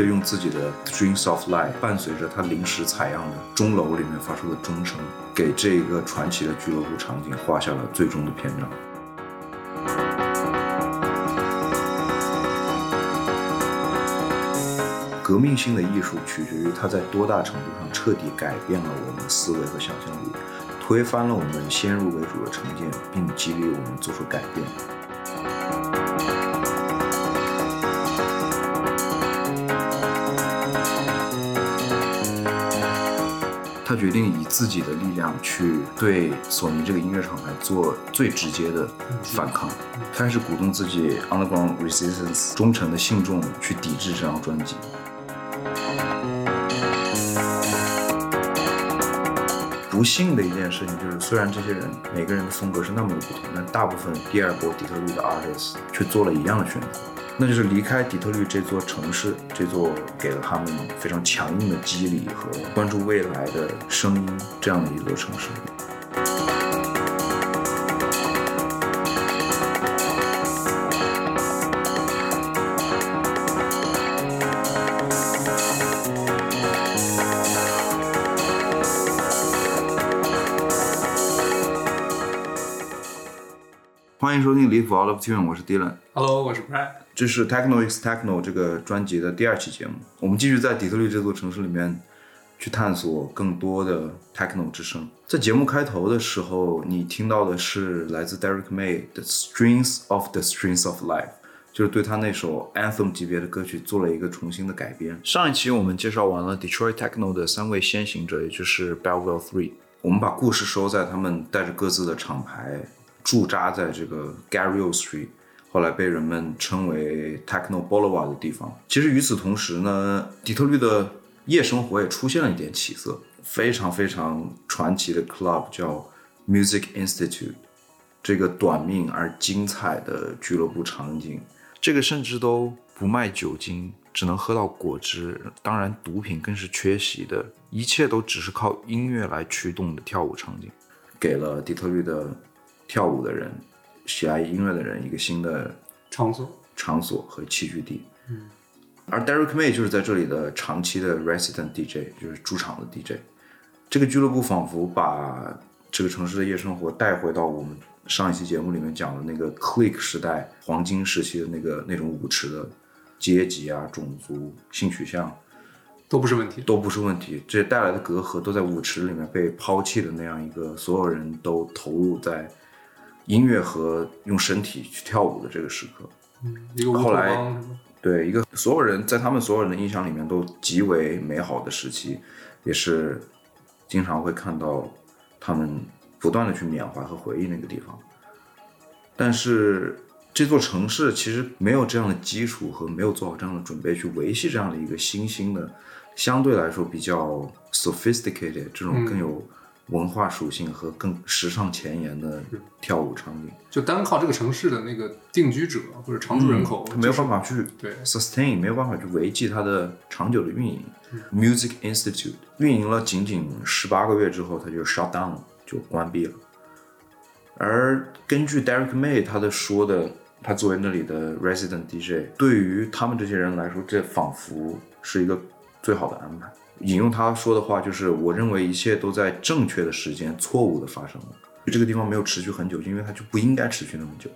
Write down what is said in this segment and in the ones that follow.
就用自己的 Dreams of Life，伴随着他临时采样的钟楼里面发出的钟声，给这个传奇的俱乐部场景画下了最终的篇章。革命性的艺术取决于它在多大程度上彻底改变了我们的思维和想象力，推翻了我们先入为主的成见，并激励我们做出改变。他决定以自己的力量去对索尼这个音乐厂牌做最直接的反抗，开始鼓动自己 Underground Resistance 忠诚的信众去抵制这张专辑。不幸的一件事情就是，虽然这些人每个人的风格是那么的不同，但大部分第二波底特律的 artists 却做了一样的选择，那就是离开底特律这座城市，这座给了他们非常强硬的激励和关注未来的声音这样的一座城市。欢迎收听离谱 Out of Tune，我是 Dylan。Hello，我是 Brad。这是 Techno X Techno 这个专辑的第二期节目，我们继续在底特律这座城市里面去探索更多的 Techno 之声。在节目开头的时候，你听到的是来自 Derek May 的 Strings of the Strings of Life，就是对他那首 Anthem 级别的歌曲做了一个重新的改编。上一期我们介绍完了 Detroit Techno 的三位先行者，也就是 Belleville Three，我们把故事收在他们带着各自的厂牌驻扎在这个 Garryo Street。后来被人们称为 Techno Boulevard 的地方。其实与此同时呢，底特律的夜生活也出现了一点起色。非常非常传奇的 club 叫 Music Institute，这个短命而精彩的俱乐部场景，这个甚至都不卖酒精，只能喝到果汁，当然毒品更是缺席的，一切都只是靠音乐来驱动的跳舞场景，给了底特律的跳舞的人。喜爱音乐的人一个新的场所、场所和栖居地。嗯，而 Derek May 就是在这里的长期的 resident DJ，就是驻场的 DJ。这个俱乐部仿佛把这个城市的夜生活带回到我们上一期节目里面讲的那个 click 时代黄金时期的那个那种舞池的阶级啊、种族、性取向都不是问题，都不是问题。这带来的隔阂都在舞池里面被抛弃的那样一个所有人都投入在。音乐和用身体去跳舞的这个时刻，嗯，一个后来对一个所有人在他们所有人的印象里面都极为美好的时期，也是经常会看到他们不断的去缅怀和回忆那个地方。但是这座城市其实没有这样的基础和没有做好这样的准备去维系这样的一个新兴的，相对来说比较 sophisticated 这种更有。文化属性和更时尚前沿的跳舞场景，就单靠这个城市的那个定居者或者常住人口，嗯、没有办法去对 sustain，没有办法去维系它的长久的运营。嗯、Music Institute 运营了仅仅十八个月之后，它就 shut down 就关闭了。而根据 Derek May 他的说的，他作为那里的 resident DJ，对于他们这些人来说，这仿佛是一个最好的安排。引用他说的话，就是我认为一切都在正确的时间错误的发生了。就这个地方没有持续很久，因为它就不应该持续那么久。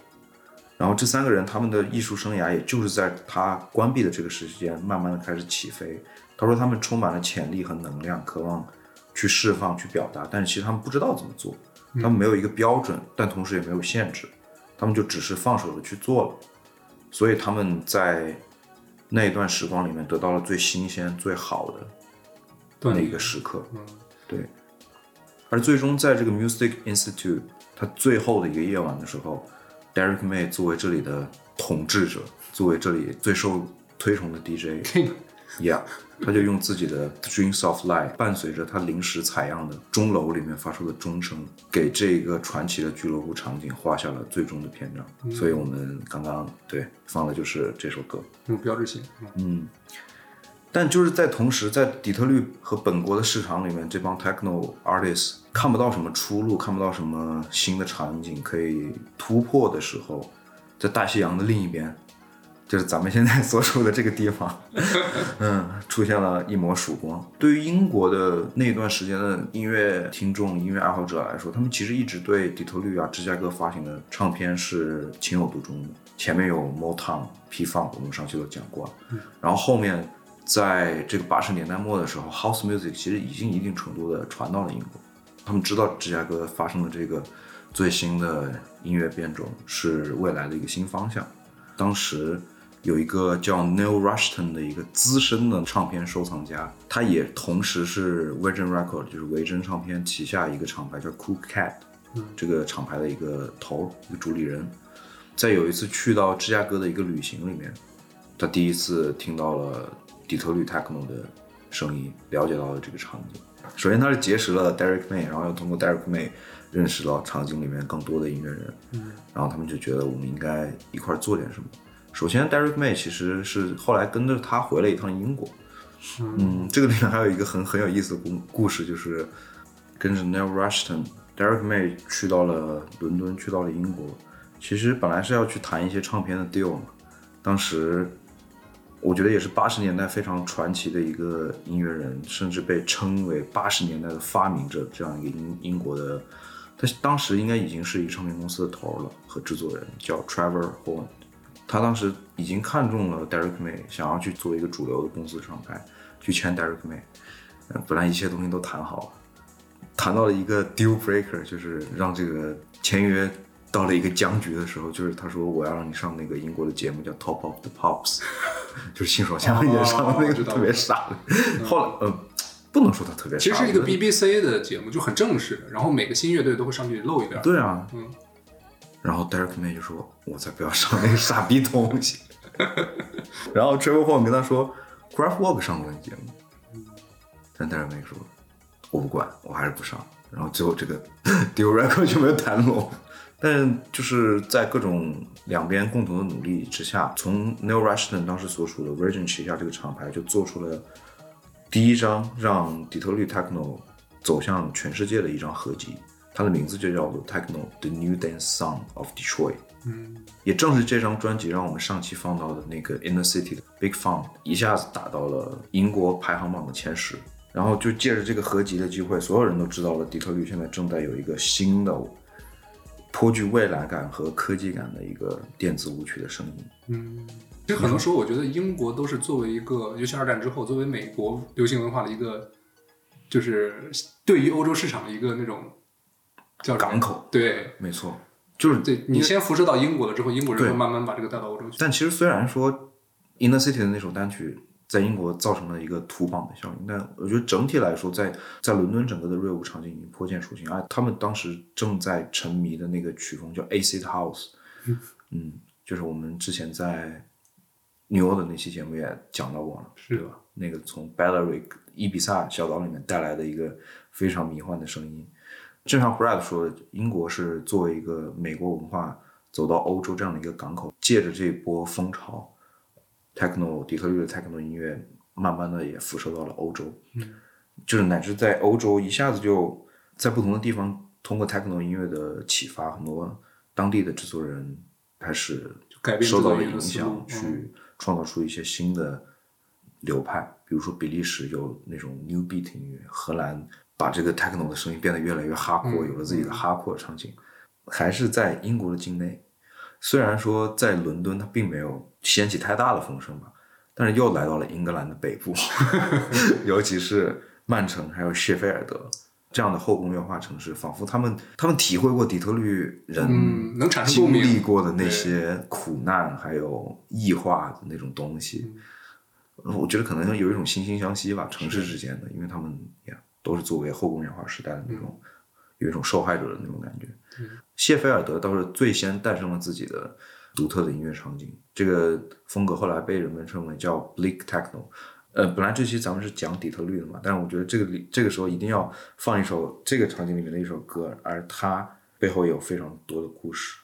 然后这三个人他们的艺术生涯，也就是在他关闭的这个时间，慢慢的开始起飞。他说他们充满了潜力和能量，渴望去释放、去表达，但是其实他们不知道怎么做，他们没有一个标准，但同时也没有限制，他们就只是放手的去做了。所以他们在那一段时光里面得到了最新鲜、最好的。那一个时刻，嗯，对。而最终在这个 Music Institute，它最后的一个夜晚的时候，Derek May 作为这里的统治者，作为这里最受推崇的 DJ，Yeah，他就用自己的 Dreams of Light 伴随着他临时采样的钟楼里面发出的钟声，给这个传奇的俱乐部场景画下了最终的篇章。嗯、所以我们刚刚对放的就是这首歌，有标志性，嗯。但就是在同时，在底特律和本国的市场里面，这帮 techno artists 看不到什么出路，看不到什么新的场景可以突破的时候，在大西洋的另一边就是咱们现在所处的这个地方，嗯，出现了一抹曙光。对于英国的那段时间的音乐听众、音乐爱好者来说，他们其实一直对底特律啊、芝加哥发行的唱片是情有独钟的。前面有 Motown、P-Funk，我们上期都讲过了，然后后面在这个八十年代末的时候，House Music 其实已经一定程度的传到了英国。他们知道芝加哥发生的这个最新的音乐变种是未来的一个新方向。当时有一个叫 Neil Rushton 的一个资深的唱片收藏家，他也同时是 Virgin Record，就是维珍唱片旗下一个厂牌叫 Cool Cat，这个厂牌的一个头，一个主理人。在有一次去到芝加哥的一个旅行里面，他第一次听到了底特律 techno 的声音，了解到了这个场景。首先，他是结识了 Derek May，然后又通过 Derek May 认识到场景里面更多的音乐人。嗯，然后他们就觉得我们应该一块做点什么。首先，Derek May 其实是后来跟着他回了一趟英国。嗯，这个里面还有一个很很有意思的故故事，就是跟着 Neil Rushton，Derek May 去到了伦敦，去到了英国。其实本来是要去谈一些唱片的 deal 嘛，当时我觉得也是八十年代非常传奇的一个音乐人，甚至被称为八十年代的发明者这样一个英英国的，他当时应该已经是一个唱片公司的头了和制作人，叫 Trevor Horn。他当时已经看中了 Derek May，想要去做一个主流的公司厂牌，去签 Derek May。本来一切东西都谈好了，谈到了一个 deal breaker，就是让这个签约。到了一个僵局的时候，就是他说我要让你上那个英国的节目叫 Top of the Pops，就是辛爽强也上的那个特别傻的。后来，呃，不能说他特别傻，其实是一个 BBC 的节目，就很正式。然后每个新乐队都会上去露一点。对啊，嗯。然后 Derek May 就说：“我才不要上那个傻逼东西。”然后 Trevor Horn 跟他说 g r a f t Walk 上过那节目。”但 Derek May 说：“我不管，我还是不上。”然后最后这个 Deal Record 就没有谈拢。但就是在各种两边共同的努力之下，从 Neil Rushton 当时所属的 Virgin 旗下这个厂牌就做出了第一张让底特律 Techno 走向全世界的一张合集，它的名字就叫做 Techno The New Dance Song of Detroit。嗯，也正是这张专辑让我们上期放到的那个 Inner City 的 Big Fun 一下子打到了英国排行榜的前十，然后就借着这个合集的机会，所有人都知道了底特律现在正在有一个新的。颇具未来感和科技感的一个电子舞曲的声音。嗯，其实很多时候，我觉得英国都是作为一个，尤其二战之后，作为美国流行文化的一个，就是对于欧洲市场的一个那种叫港口。对，没错，就是对你先辐射到英国了之后，英国人会慢慢把这个带到欧洲去。但其实虽然说《Inner City》的那首单曲。在英国造成了一个土榜的效应，但我觉得整体来说，在在伦敦整个的瑞舞场景已经颇见雏形。而他们当时正在沉迷的那个曲风叫 Acid House，嗯，就是我们之前在纽欧的那期节目也讲到过了，是吧？那个从 Balearic 伊比萨小岛里面带来的一个非常迷幻的声音。正像 Brad 说的，英国是作为一个美国文化走到欧洲这样的一个港口，借着这波风潮。Techno 底特律的 techno 音乐，慢慢的也辐射到了欧洲，嗯，就是乃至在欧洲一下子就在不同的地方，通过 techno 音乐的启发，很多当地的制作人开始受到了影响，去创造出一些新的流派，比如说比利时有那种 new beat 音乐，荷兰把这个 techno 的声音变得越来越哈阔，有了自己的哈阔场景，还是在英国的境内。虽然说在伦敦它并没有掀起太大的风声吧，但是又来到了英格兰的北部，尤其是曼城还有谢菲尔德这样的后工业化城市，仿佛他们他们体会过底特律人能产生经历过的那些苦难，还有异化的那种东西。我觉得可能有一种惺惺相惜吧，城市之间的，因为他们也都是作为后工业化时代的那种有一种受害者的那种感觉。谢菲尔德倒是最先诞生了自己的独特的音乐场景，这个风格后来被人们称为叫 Bleak Techno。呃，本来这期咱们是讲底特律的嘛，但是我觉得这个里这个时候一定要放一首这个场景里面的一首歌，而它背后有非常多的故事。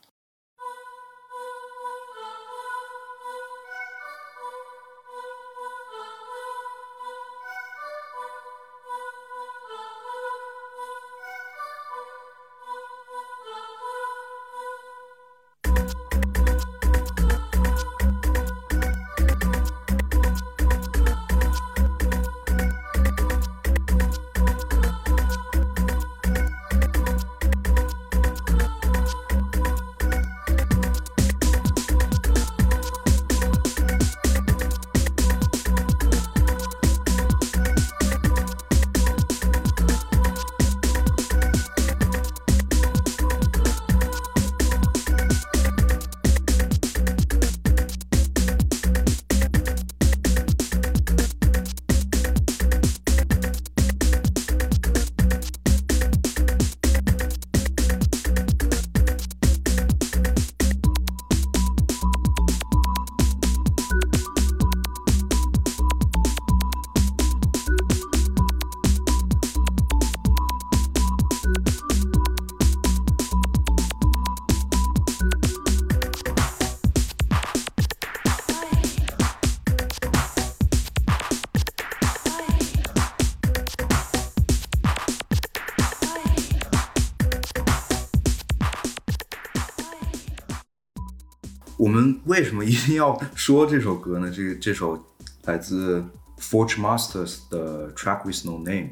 定要说这首歌呢？这个这首来自 Forge Masters 的 Track with No Name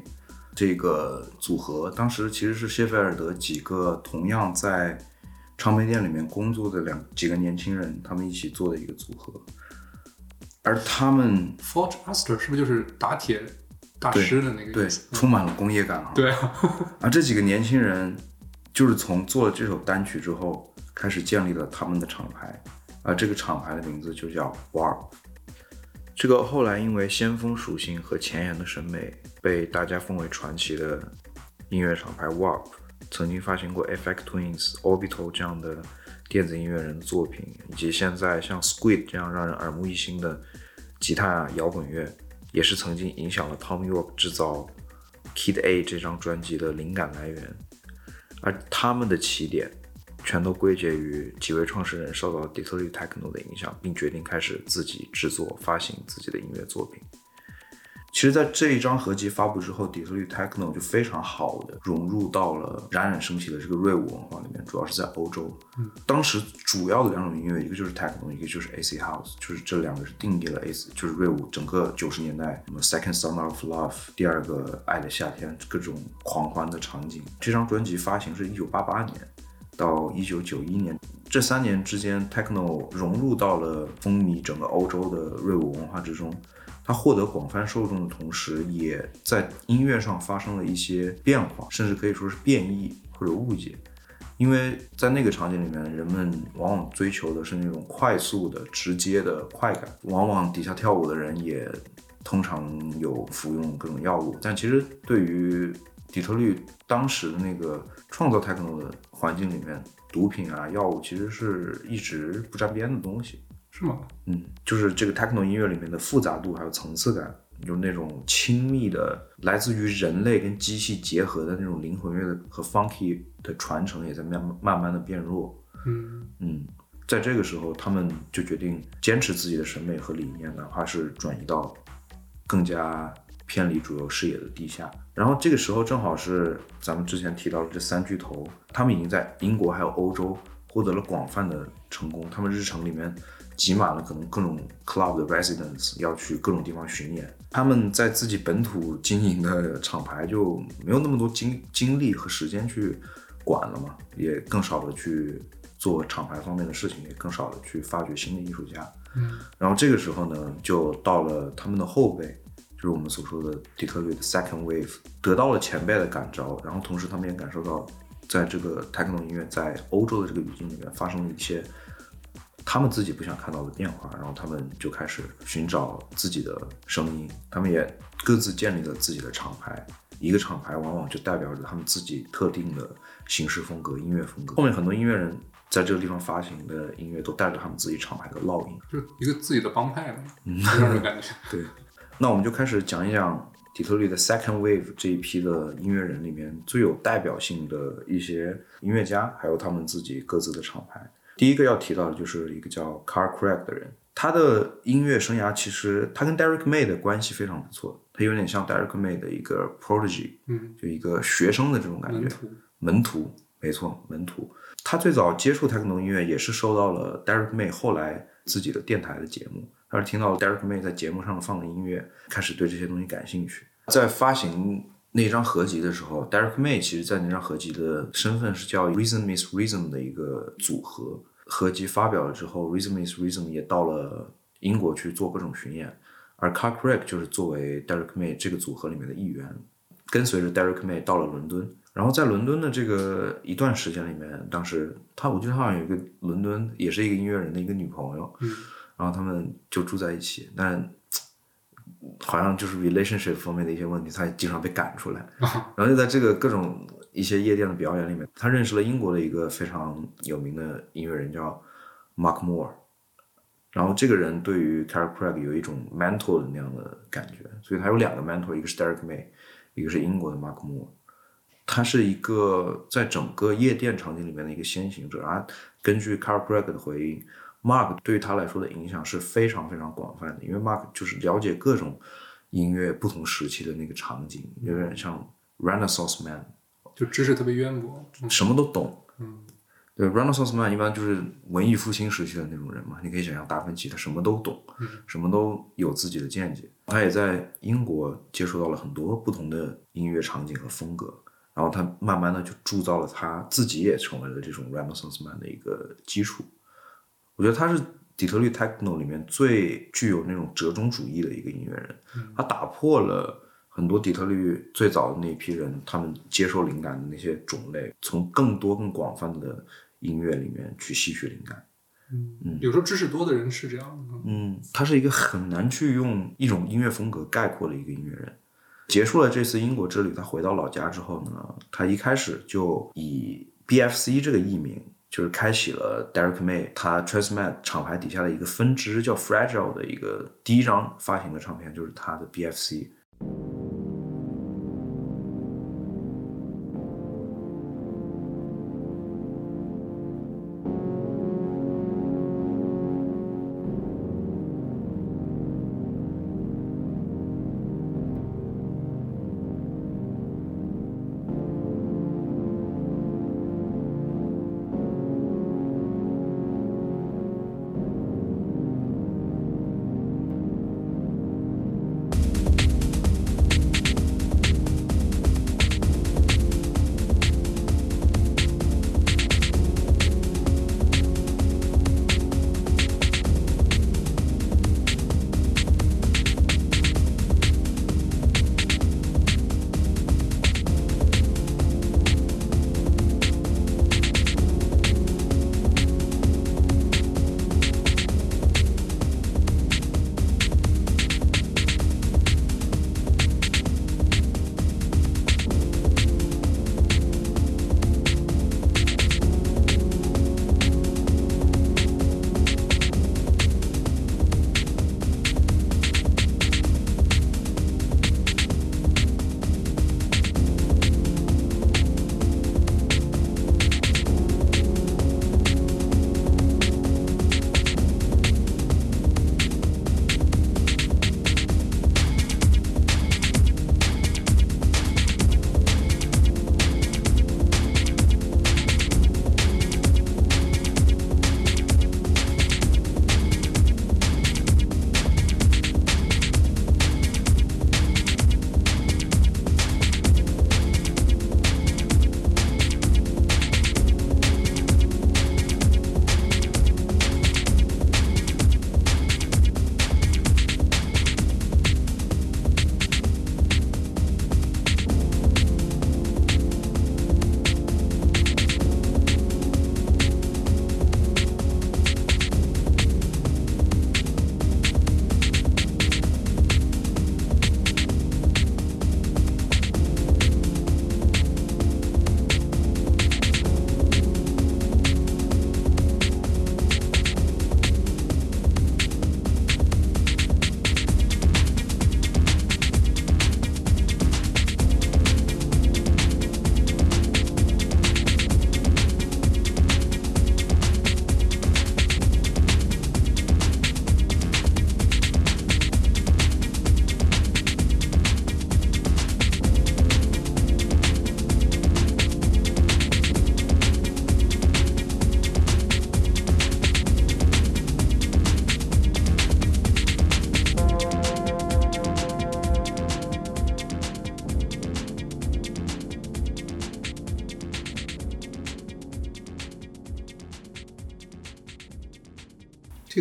这个组合，当时其实是谢菲尔德几个同样在唱片店里面工作的两几个年轻人，他们一起做的一个组合。而他们 Forge Master 是不是就是打铁大师的那个对意思？充满了工业感啊。对啊，而这几个年轻人，就是从做了这首单曲之后，开始建立了他们的厂牌，而这个厂牌的名字就叫 Warp。这个后来因为先锋属性和前沿的审美，被大家奉为传奇的音乐厂牌 Warp，曾经发行过 FX Twins、Orbital 这样的电子音乐人的作品，以及现在像 Squid 这样让人耳目一新的吉他摇滚乐，也是曾经影响了 Tom York 制造 Kid A 这张专辑的灵感来源，而他们的起点全都归结于几位创始人受到底特律 techno 的影响，并决定开始自己制作、发行自己的音乐作品。其实，在这一张合集发布之后，底特律 techno 就非常好的融入到了冉冉升起的这个瑞舞文化里面，主要是在欧洲。嗯，当时主要的两种音乐，一个就是 techno，一个就是 AC house，就是这两个是定义了 AC，就是瑞舞整个九十年代什么 Second Summer of Love，第二个爱的夏天，各种狂欢的场景。这张专辑发行是一九八八年到一九九一年。这三年之间，techno 融入到了风靡整个欧洲的瑞舞文化之中。它获得广泛受众的同时，也在音乐上发生了一些变化，甚至可以说是变异或者误解。因为在那个场景里面，人们往往追求的是那种快速的、直接的快感，往往底下跳舞的人也通常有服用各种药物。但其实对于底特律当时的那个创造 techno 的环境里面，毒品啊、药物其实是一直不沾边的东西。是吗？嗯，就是这个 techno 音乐里面的复杂度还有层次感，有那种亲密的来自于人类跟机器结合的那种灵魂乐的和 funky 的传承，也在慢慢慢的变弱。嗯嗯，在这个时候，他们就决定坚持自己的审美和理念，哪怕是转移到更加偏离主流视野的地下。然后这个时候正好是咱们之前提到的这三巨头，他们已经在英国还有欧洲获得了广泛的成功，他们日程里面。挤满了可能各种 club 的 residents 要去各种地方巡演，他们在自己本土经营的厂牌就没有那么多精精力和时间去管了嘛，也更少的去做厂牌方面的事情，也更少的去发掘新的艺术家。嗯，然后这个时候呢，就到了他们的后辈，就是我们所说的底特律的 second wave，得到了前辈的感召，然后同时他们也感受到，在这个 techno 音乐在欧洲的这个语境里面发生了一些。他们自己不想看到的变化，然后他们就开始寻找自己的声音。他们也各自建立了自己的厂牌，一个厂牌往往就代表着他们自己特定的形式风格、音乐风格。后面很多音乐人在这个地方发行的音乐都带着他们自己厂牌的烙印，就一个自己的帮派嘛，这样的感觉。对，那我们就开始讲一讲底特律的 Second Wave 这一批的音乐人里面最有代表性的一些音乐家，还有他们自己各自的厂牌。第一个要提到的就是一个叫 Carl Craig 的人，他的音乐生涯其实他跟 Derek May 的关系非常不错，他有点像 Derek May 的一个 prodigy，嗯，就一个学生的这种感觉，门徒，门徒，没错，门徒。他最早接触 techno 音乐也是受到了 Derek May 后来自己的电台的节目，他是听到 Derek May 在节目上放的音乐，开始对这些东西感兴趣。在发行那张合集的时候，Derek May 其实在那张合集的身份是叫 Reason Miss Reason 的一个组合。合集发表了之后，Reason Miss Reason 也到了英国去做各种巡演，而 Car Craig 就是作为 Derek May 这个组合里面的一员，跟随着 Derek May 到了伦敦。然后在伦敦的这个一段时间里面，当时他我记得他好像有一个伦敦也是一个音乐人的一个女朋友，嗯，然后他们就住在一起，但好像就是 relationship 方面的一些问题，他也经常被赶出来，然后就在这个各种。一些夜店的表演里面，他认识了英国的一个非常有名的音乐人叫 Mark Moore，然后这个人对于 Carl Craig 有一种 mentor 的那样的感觉，所以他有两个 mentor，一个是 Derek May，一个是英国的 Mark Moore，他是一个在整个夜店场景里面的一个先行者啊。根据 Carl Craig 的回应，Mark 对于他来说的影响是非常非常广泛的，因为 Mark 就是了解各种音乐不同时期的那个场景，有点像 Renaissance man。就知识特别渊博，什么都懂。嗯，对，Renaissance Man 一般就是文艺复兴时期的那种人嘛，你可以想象达芬奇他什么都懂，什么都有自己的见解。他也在英国接触到了很多不同的音乐场景和风格，然后他慢慢的就铸造了他自己也成为了这种 Renaissance Man 的一个基础。我觉得他是底特律 Techno 里面最具有那种折中主义的一个音乐人，他打破了。很多底特律最早的那一批人，他们接受灵感的那些种类，从更多更广泛的音乐里面去吸取灵感。嗯，有时候知识多的人是这样的。嗯，他是一个很难去用一种音乐风格概括的一个音乐人。结束了这次英国之旅，他回到老家之后呢，他一开始就以 BFC 这个艺名，就是开启了 Derek May 他 Transmat 厂牌底下的一个分支，叫 Fragile 的一个第一张发行的唱片，就是他的 BFC。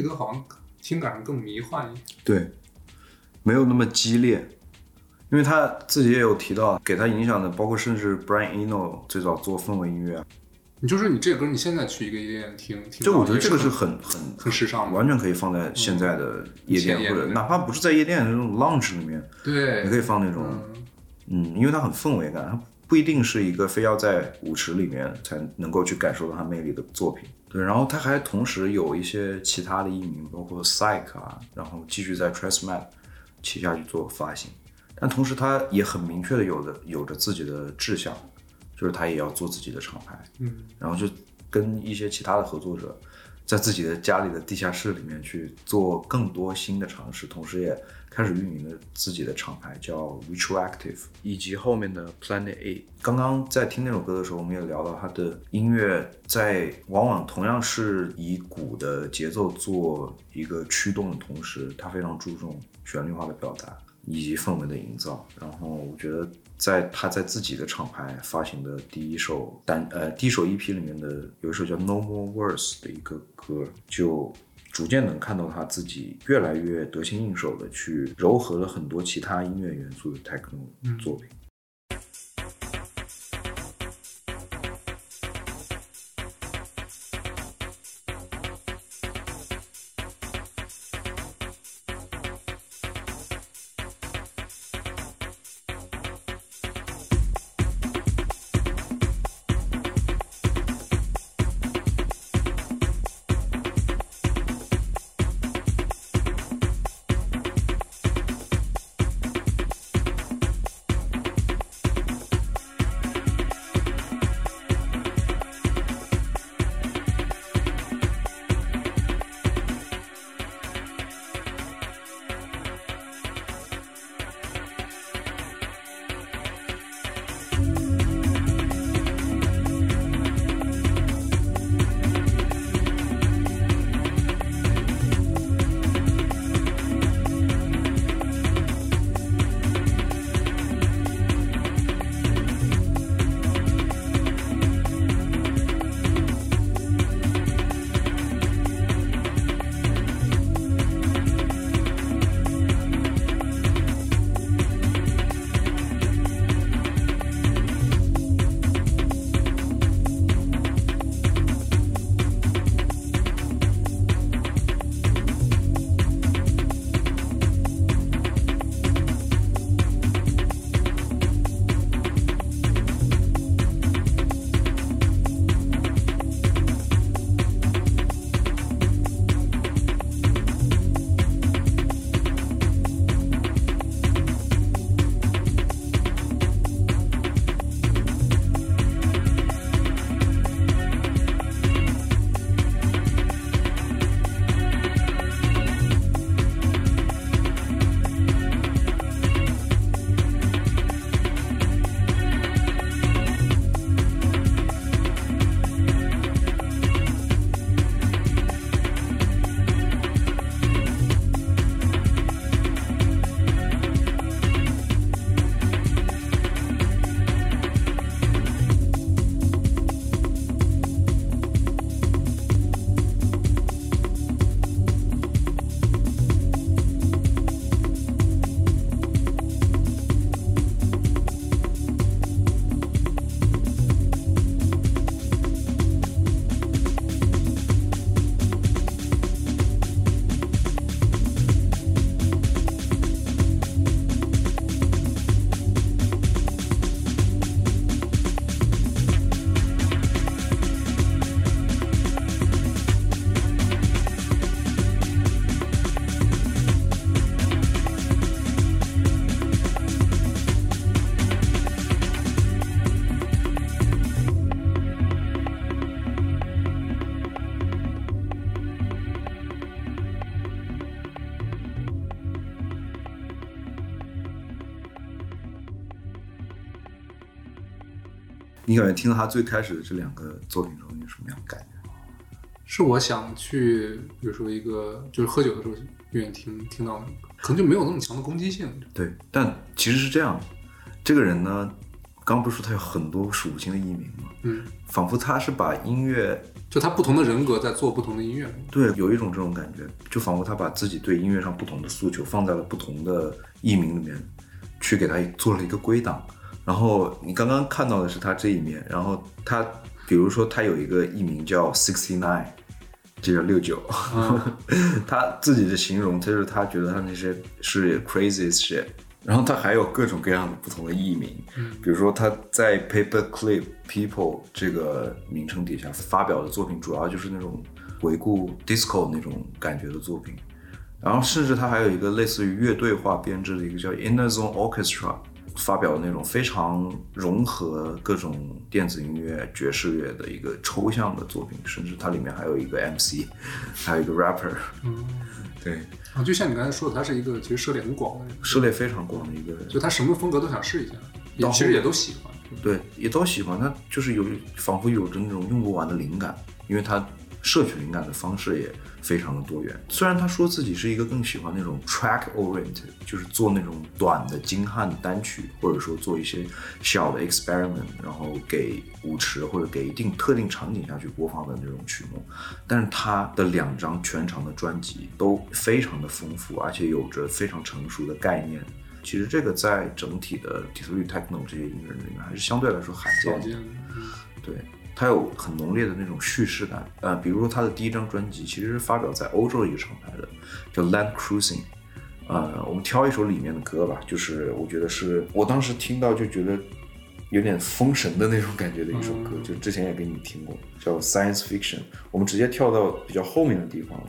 这歌好像听感上更迷幻一点，对，没有那么激烈，因为他自己也有提到，给他影响的包括甚至 Brian Eno 最早做氛围音乐。你就说你这歌，你现在去一个夜店听，听这我觉得这个是很很很时尚的，完全可以放在现在的夜店或者哪怕不是在夜店那种 lounge 里面，对，你可以放那种，嗯，因为它很氛围感，它不一定是一个非要在舞池里面才能够去感受到它魅力的作品。对，然后他还同时有一些其他的艺名，包括 Psych 啊，然后继续在 Tressmat 旗下去做发行，但同时他也很明确的有着有着自己的志向，就是他也要做自己的厂牌，嗯，然后就跟一些其他的合作者在自己的家里的地下室里面去做更多新的尝试，同时也开始运营了自己的厂牌，叫 Retroactive，以及后面的 Planet A。刚刚在听那首歌的时候，我们也聊到他的音乐在往往同样是以鼓的节奏做一个驱动的同时，他非常注重旋律化的表达以及氛围的营造。然后我觉得。在他在自己的厂牌发行的第一首单呃第一首 EP 里面的有一首叫 No More Words 的一个歌，就逐渐能看到他自己越来越得心应手的去糅合了很多其他音乐元素的 techno 作品。你感觉听到他最开始的这两个作品时候，你有什么样的感觉？是我想去，比如说一个就是喝酒的时候愿意听听到，可能就没有那么强的攻击性。对，但其实是这样，这个人呢，刚不是说他有很多属性的艺名吗？嗯，仿佛他是把音乐，就他不同的人格在做不同的音乐。对，有一种这种感觉，就仿佛他把自己对音乐上不同的诉求放在了不同的艺名里面，去给他做了一个归档。然后你刚刚看到的是他这一面，然后他，比如说他有一个艺名叫 Sixty Nine，这叫六九，他自己的形容，他就是他觉得他那些是 crazy shit。然后他还有各种各样的不同的艺名，比如说他在 Paper Clip People 这个名称底下发表的作品，主要就是那种回顾 disco 那种感觉的作品。然后甚至他还有一个类似于乐队化编制的一个叫 Inner Zone Orchestra。发表那种非常融合各种电子音乐、爵士乐的一个抽象的作品，甚至它里面还有一个 MC，还有一个 rapper。嗯，对，啊，就像你刚才说的，他是一个其实涉猎很广的人，涉猎非常广的一个人。就他什么风格都想试一下，也其实也都喜欢。对，也都喜欢。他就是有仿佛有着那种用不完的灵感，因为他摄取灵感的方式也非常的多元。虽然他说自己是一个更喜欢那种 track oriented，就是做那种短的精悍单曲，或者说做一些小的 experiment，然后给舞池或者给一定特定场景下去播放的那种曲目。但是他的两张全长的专辑都非常的丰富，而且有着非常成熟的概念。其实这个在整体的底特律 techno 这些音乐人里面还是相对来说罕见对，它有很浓烈的那种叙事感。呃，比如说他的第一张专辑其实是发表在欧洲的一个厂牌的，叫 Land Cruising。呃，我们挑一首里面的歌吧，就是我觉得是我当时听到就觉得有点封神的那种感觉的一首歌，就之前也给你们听过，叫 Science Fiction。我们直接跳到比较后面的地方。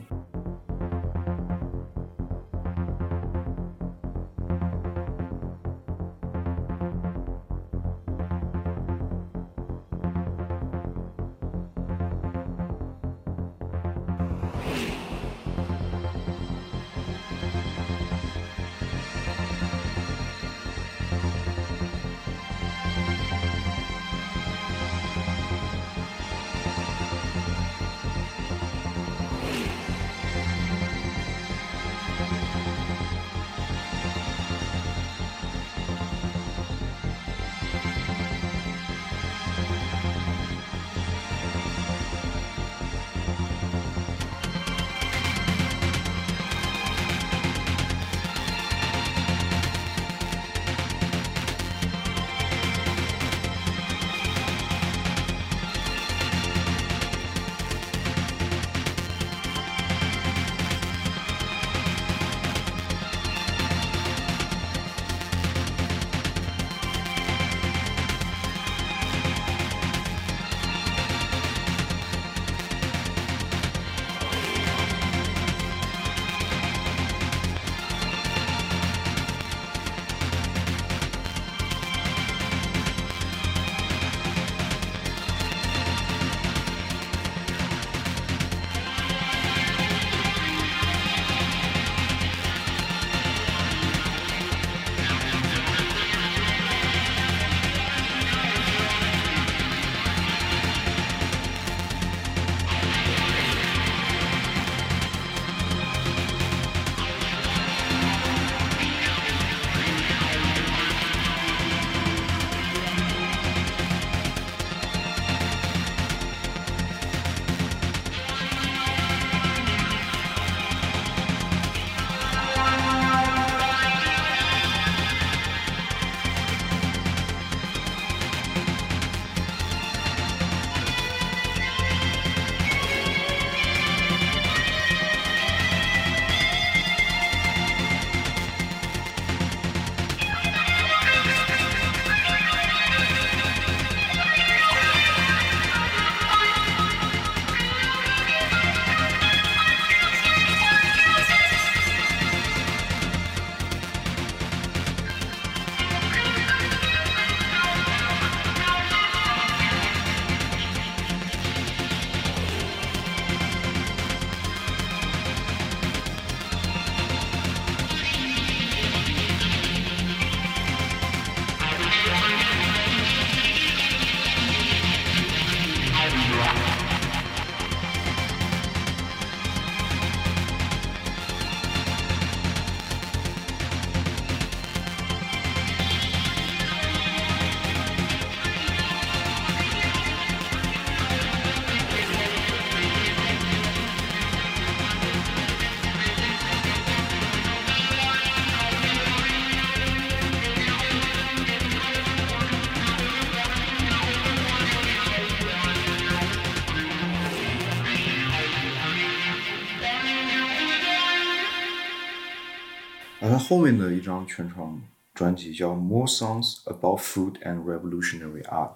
后面的一张全长专辑叫《More Songs About Food and Revolutionary Art》，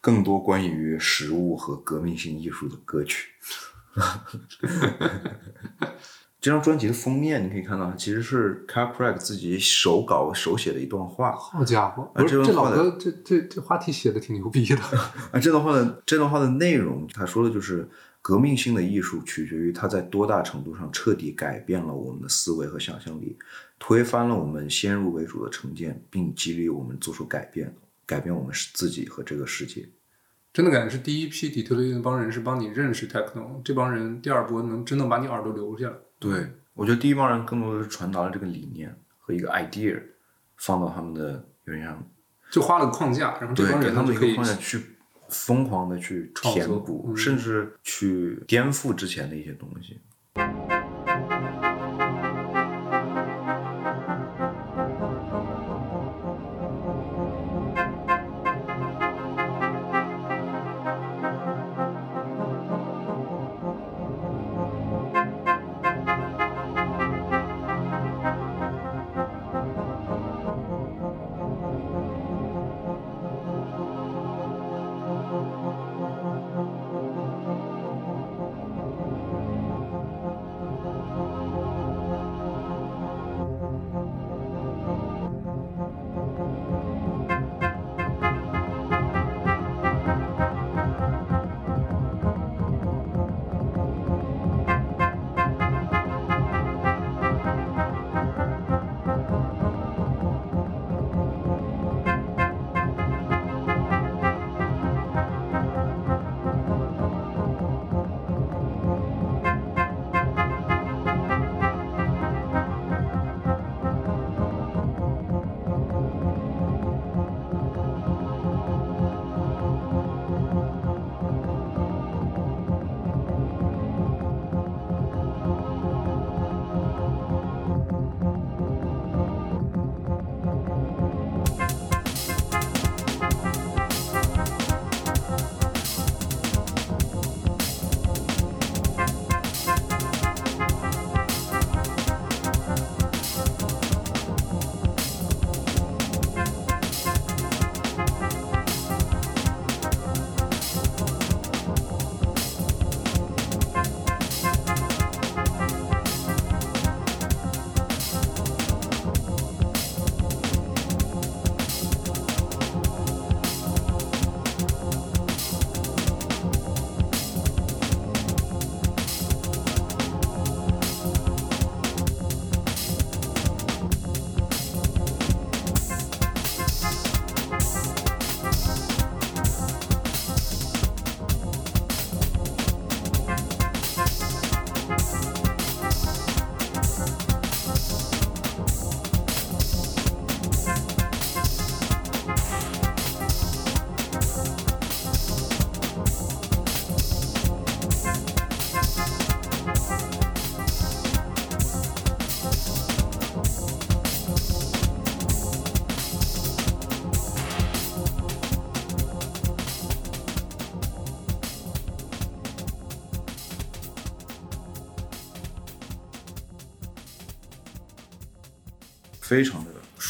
更多关于食物和革命性艺术的歌曲。这张专辑的封面你可以看到，其实是 Carl Craig 自己手稿手写的一段话。好家伙，这这段话的老哥这这这话题写的挺牛逼的。啊，这段话的 这段话的内容，他说的就是革命性的艺术取决于它在多大程度上彻底改变了我们的思维和想象力，推翻了我们先入为主的成见，并激励我们做出改变，改变我们自己和这个世界。真的感觉是第一批底特律那帮人是帮你认识 techno，这帮人第二波能真的把你耳朵留下来。对，我觉得第一帮人更多的是传达了这个理念和一个 idea，放到他们的有点像就画了个框架，然后这，帮人他们可以框架去疯狂的去填补，嗯甚至去颠覆之前的一些东西。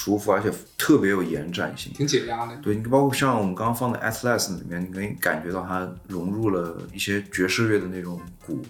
舒服，而且特别有延展性。挺解压的。对你包括像我们刚刚放的《Atlas》里面，你可以感觉到它融入了一些爵士乐的那种鼓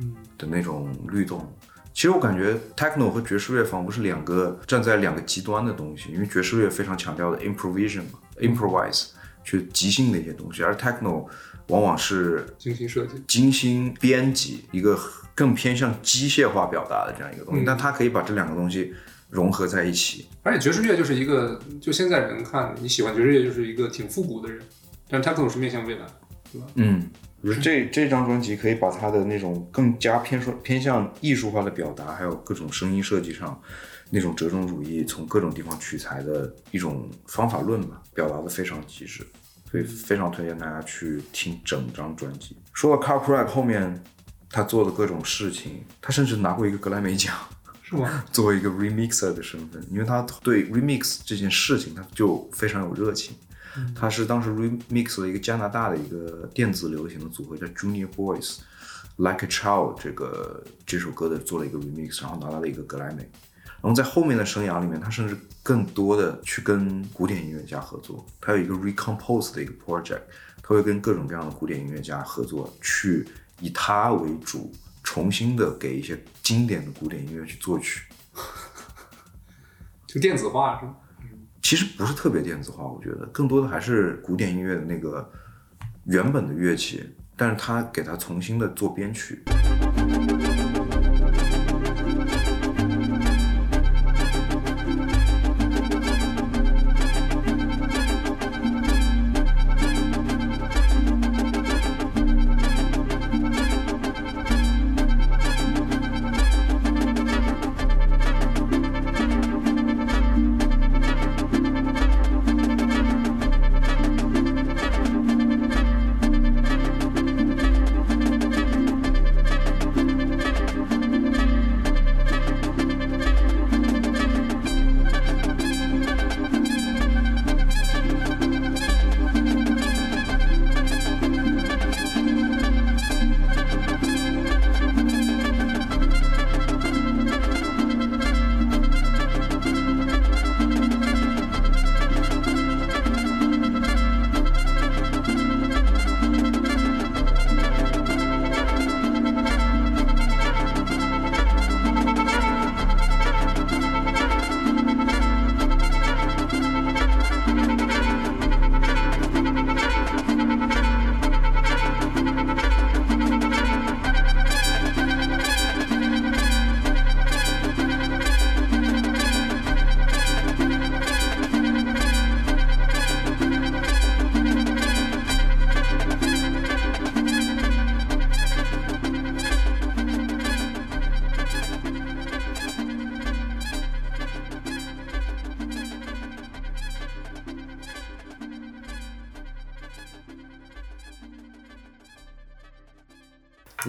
嗯，的那种律动。其实我感觉 techno 和爵士乐仿佛是两个站在两个极端的东西，因为爵士乐非常强调的 improvisation 嘛，improvise 去即兴的一些东西，而 techno 往往是精心设计。精心编辑一个更偏向机械化表达的这样一个东西，嗯但它可以把这两个东西融合在一起。而且爵士乐就是一个，就现在人看你喜欢爵士乐，就是一个挺复古的人，但 techno 是面向未来，对吧？嗯，我觉得这这张专辑可以把他的那种更加偏说偏向艺术化的表达，还有各种声音设计上那种折中主义，从各种地方取材的一种方法论吧，表达的非常极致，所以非常推荐大家去听整张专辑。说到 Carl Craig 后面他做的各种事情，他甚至拿过一个格莱美奖。是吗？作为一个 remixer 的身份，因为他对 remix 这件事情他就非常有热情。他是当时 remix 了一个加拿大的一个电子流行的组合叫 Junior Boys Like a Child 这个这首歌的做了一个 remix，然后拿到了一个格莱美。然后在后面的生涯里面，他甚至更多的去跟古典音乐家合作。他有一个 recompose 的一个 project，他会跟各种各样的古典音乐家合作，去以他为主重新的给一些经典的古典音乐去作曲，就电子化是吗？其实不是特别电子化，我觉得更多的还是古典音乐的那个原本的乐器，但是他给它重新的做编曲。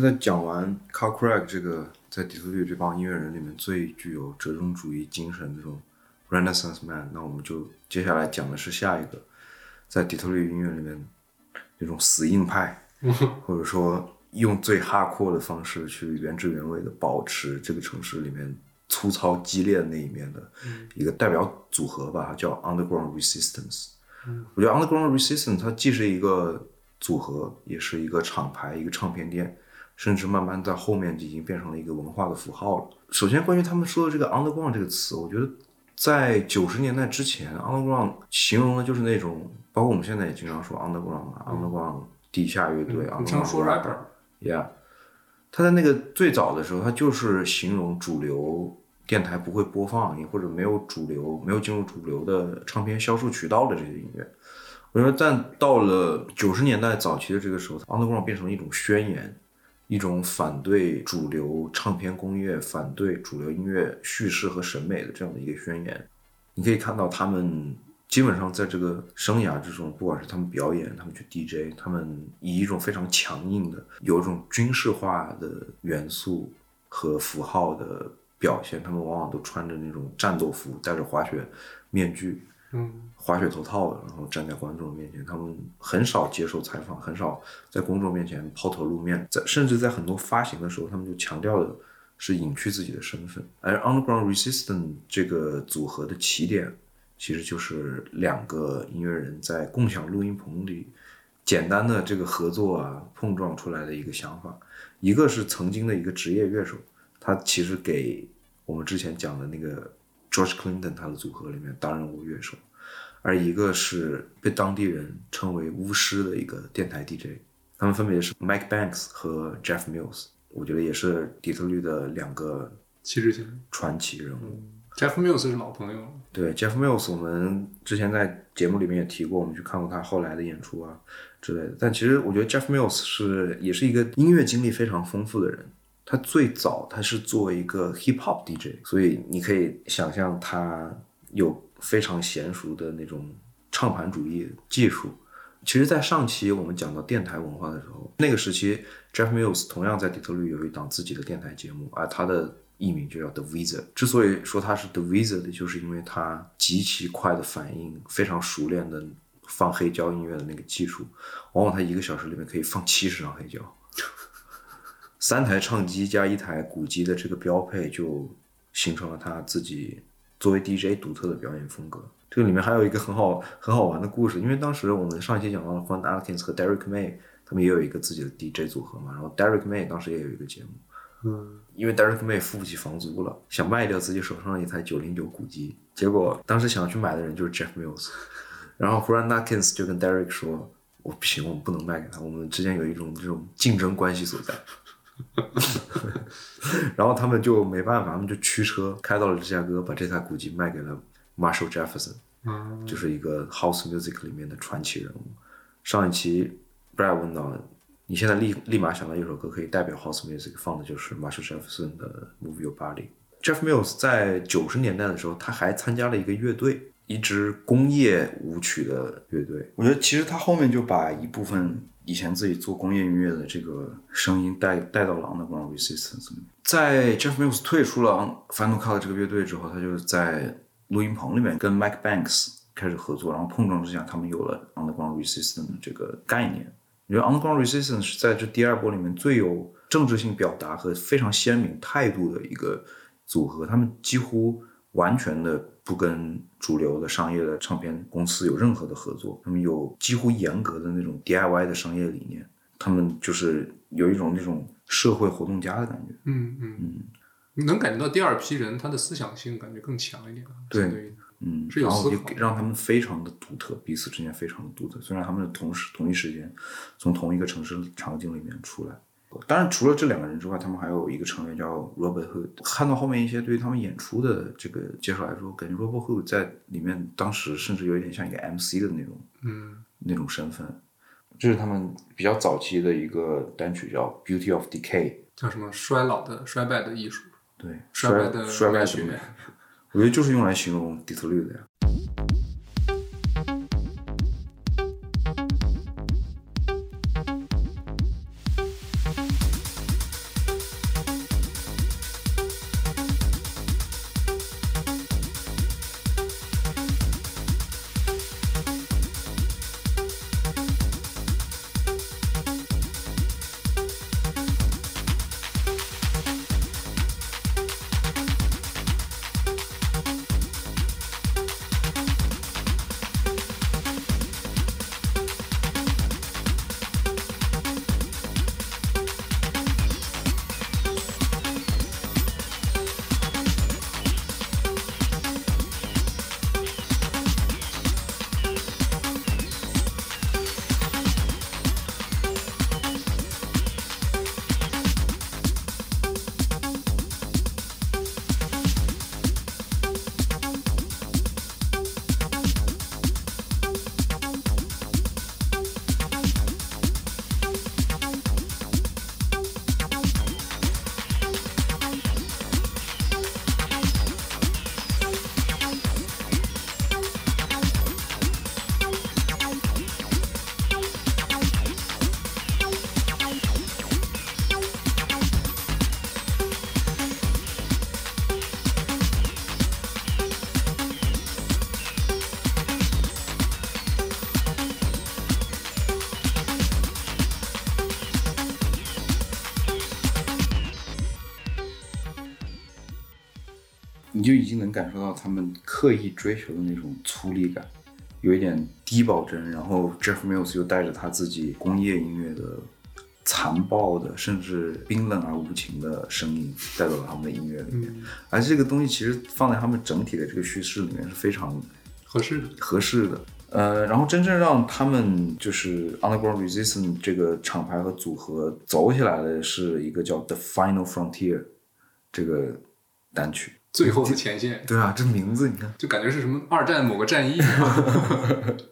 那讲完 Carl Craig 这个在底特律这帮音乐人里面最具有折中主义精神这种 Renaissance man，那我们就接下来讲的是下一个在底特律音乐里面那种死硬派，或者说用最 hardcore 的方式去原汁原味的保持这个城市里面粗糙激烈的那一面的一个代表组合吧，叫 Underground Resistance。我觉得 Underground Resistance 它既是一个组合，也是一个厂牌，一个唱片店。甚至慢慢在后面已经变成了一个文化的符号了。首先，关于他们说的这个 underground 这个词，我觉得在九十年代之前，underground 形容的就是那种，包括我们现在也经常说 underground 嘛，underground 地下乐队啊，常说 rapper，yeah。他在那个最早的时候，他就是形容主流电台不会播放，或者没有主流、没有进入主流的唱片销售渠道的这些音乐。我觉得，但到了九十年代早期的这个时候，underground 变成了一种宣言。一种反对主流唱片工业、反对主流音乐叙事和审美的这样的一个宣言。你可以看到，他们基本上在这个生涯之中，不管是他们表演、他们去 DJ，他们以一种非常强硬的、有一种军事化的元素和符号的表现。他们往往都穿着那种战斗服，戴着滑雪面具。嗯，滑雪头套的，然后站在观众面前，他们很少接受采访，很少在公众面前抛头露面，在甚至在很多发行的时候，他们就强调的是隐去自己的身份。而 Underground Resistance 这个组合的起点，其实就是两个音乐人在共享录音棚里简单的这个合作啊碰撞出来的一个想法。一个是曾经的一个职业乐手，他其实给我们之前讲的那个。George Clinton 他的组合里面担任过乐手，而一个是被当地人称为巫师的一个电台 DJ，他们分别是 Mike Banks 和 Jeff Mills，我觉得也是底特律的两个旗帜性传奇人物。Jeff Mills 是老朋友了，对 Jeff Mills，我们之前在节目里面也提过，我们去看过他后来的演出啊之类的。但其实我觉得 Jeff Mills 是也是一个音乐经历非常丰富的人。他最早他是作为一个 hip hop DJ，所以你可以想象他有非常娴熟的那种唱盘主义技术。其实，在上期我们讲到电台文化的时候，那个时期 Jeff Mills 同样在底特律有一档自己的电台节目，而他的艺名就叫 The Wizard。之所以说他是 The Wizard，就是因为他极其快的反应，非常熟练的放黑胶音乐的那个技术，往往他一个小时里面可以放七十张黑胶。三台唱机加一台鼓机的这个标配，就形成了他自己作为 DJ 独特的表演风格。这个里面还有一个很好很好玩的故事，因为当时我们上一期讲到了 Juan a k i n s 和 Derek May，他们也有一个自己的 DJ 组合嘛。然后 Derek May 当时也有一个节目，嗯，因为 Derek May 付不起房租了，想卖掉自己手上的一台九零九古机，结果当时想去买的人就是 Jeff Mills，然后 Brian Dawkins 就跟 Derek 说：“我不行，我们不能卖给他，我们之间有一种这种竞争关系所在。” 然后他们就没办法，他们就驱车开到了芝加哥，把这台古籍卖给了 Marshall Jefferson，嗯就是一个 House Music 里面的传奇人物。上一期 Brad 问到了，你现在立立马想到一首歌可以代表 House Music 放的就是 Marshall Jefferson 的 Move Your Body。Jeff Mills 在九十年代的时候，他还参加了一个乐队，一支工业舞曲的乐队。我觉得其实他后面就把一部分以前自己做工业音乐的这个声音带带到了 Underground Resistance 里面。在 Jeff Mills 退出了 Final Cut 这个乐队之后，他就在录音棚里面跟 Mike Banks 开始合作，然后碰撞之下，他们有了 Underground Resistance 这个概念。我觉得 Underground Resistance 是在这第二波里面最有政治性表达和非常鲜明态度的一个组合。他们几乎完全的不跟主流的商业的唱片公司有任何的合作，他们有几乎严格的那种 DIY 的商业理念。他们就是有一种那种社会活动家的感觉。嗯嗯嗯，你能感觉到第二批人他的思想性感觉更强一点啊，对对嗯，是有然后也让他们非常的独特，彼此之间非常的独特。虽然他们是同时同一时间从同一个城市场景里面出来，当然除了这两个人之外，他们还有一个成员叫 Robert Hood。看到后面一些对于他们演出的这个介绍来说，感觉 Robert Hood 在里面当时甚至有一点像一个 MC 的那种嗯那种身份。这是他们比较早期的一个单曲，叫《Beauty of Decay》。叫什么衰老的衰败的艺术，对，衰败的衰败的美学美，我觉得就是用来形容底特律的呀。刻意追求的那种粗粝感，有一点低保真。然后 Jeff Mills 又带着他自己工业音乐的残暴的，甚至冰冷而无情的声音带到了他们的音乐里面。而这个东西其实放在他们整体的这个叙事里面是非常合适的。合适的。呃，然后真正让他们就是 Underground Resistance 这个厂牌和组合走起来的是一个叫 The Final Frontier 这个单曲。最后的前线，对啊，这名字你看，就感觉是什么二战某个战役一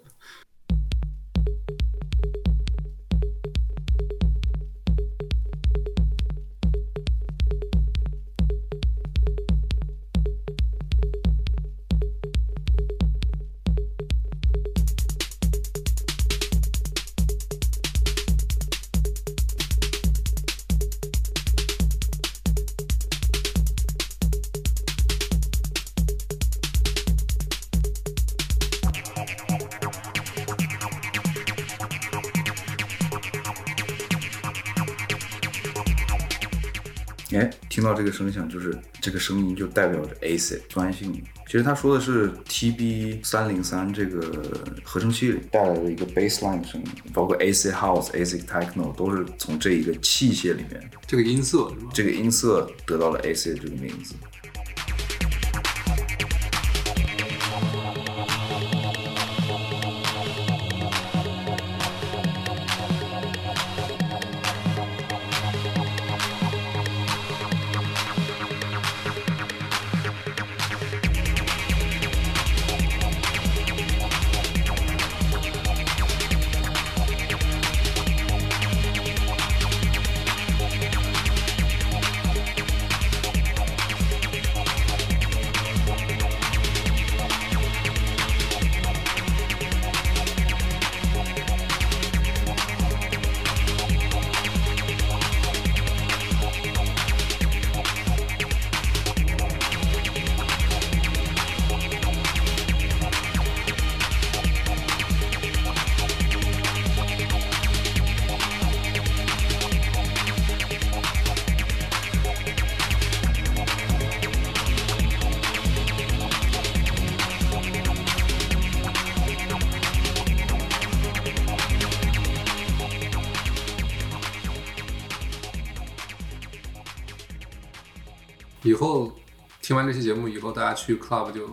这个声响，就是这个声音就代表着 acid 酸性其实他说的是 TB 三零三这个合成器里带来的一个 baseline 声音，包括 AC House、AC Techno 都是从这一个器械里面，这个音色？这个音色得到了 AC 这个名字。大家去 club 就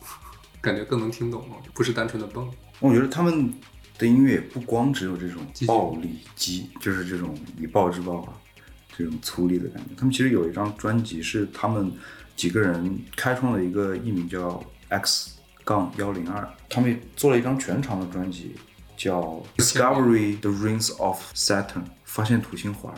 感觉更能听懂了，不是单纯的蹦。我觉得他们的音乐不光只有这种暴力激，就是这种以暴制暴啊，这种粗粝的感觉。他们其实有一张专辑是他们几个人开创了一个艺名叫 X 杠幺零二，他们做了一张全长的专辑，叫 Discovery the Rings of Saturn，发现土星环。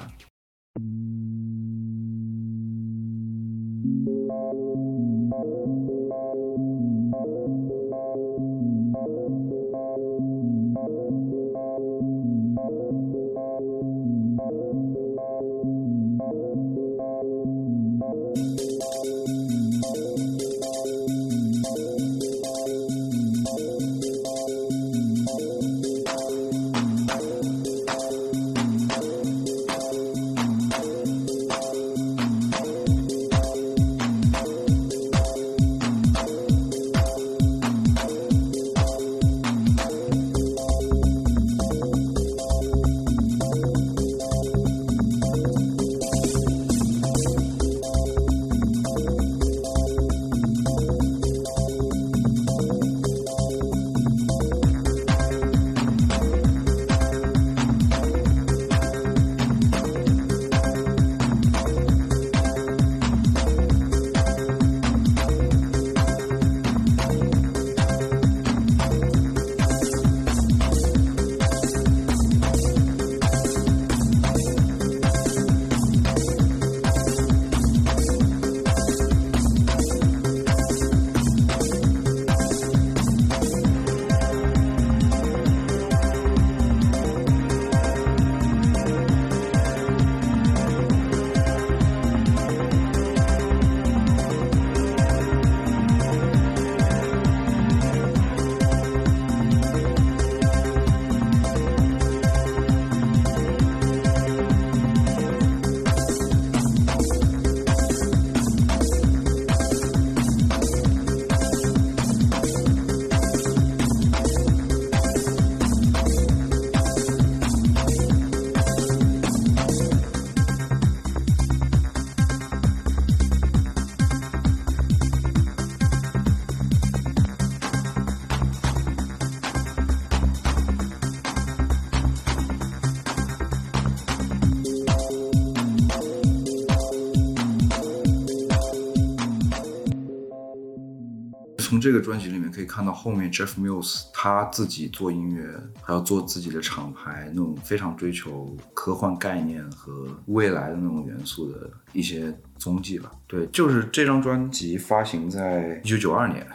这个专辑里面可以看到，后面 Jeff Mills 他自己做音乐，还要做自己的厂牌，那种非常追求科幻概念和未来的那种元素的一些踪迹吧。对，就是这张专辑发行在一九九二年，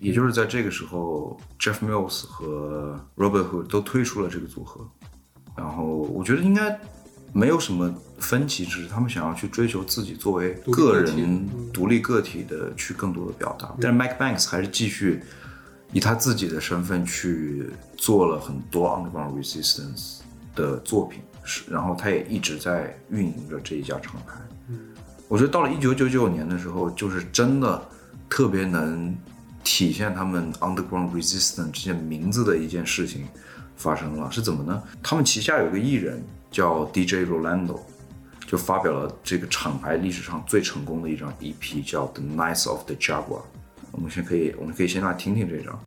也就是在这个时候，Jeff Mills 和 Robert Hood 都推出了这个组合。然后我觉得应该没有什么分歧，只是他们想要去追求自己作为个人独立个体的去更多的表达。但是 Mike Banks 还是继续以他自己的身份去做了很多 Underground Resistance 的作品，是，然后他也一直在运营着这一家厂牌。我觉得到了一九九九年的时候，就是真的特别能体现他们 Underground Resistance 这些名字的一件事情发生了，是怎么呢？他们旗下有个艺人叫 DJ Rolando，就发表了这个厂牌历史上最成功的一张 EP，叫 The Nights of the Jaguar。我们先可以，我们可以先来听听这张。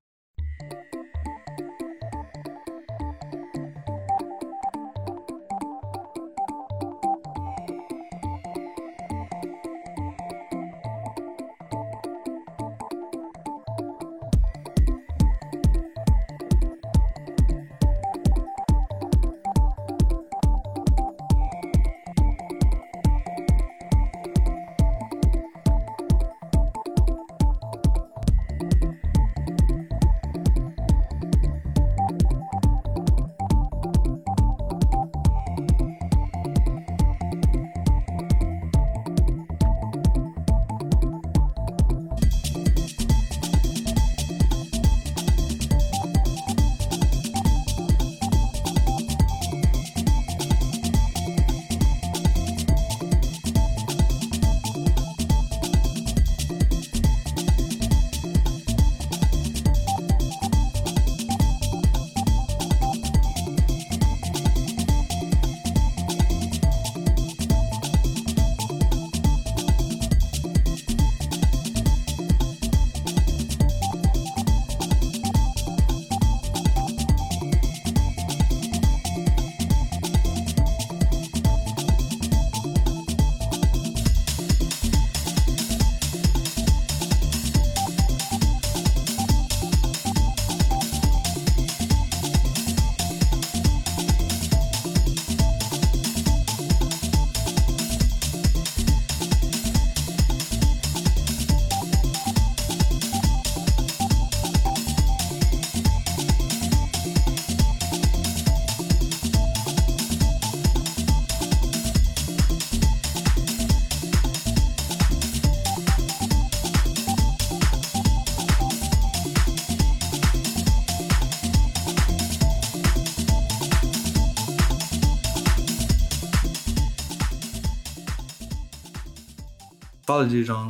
发了这张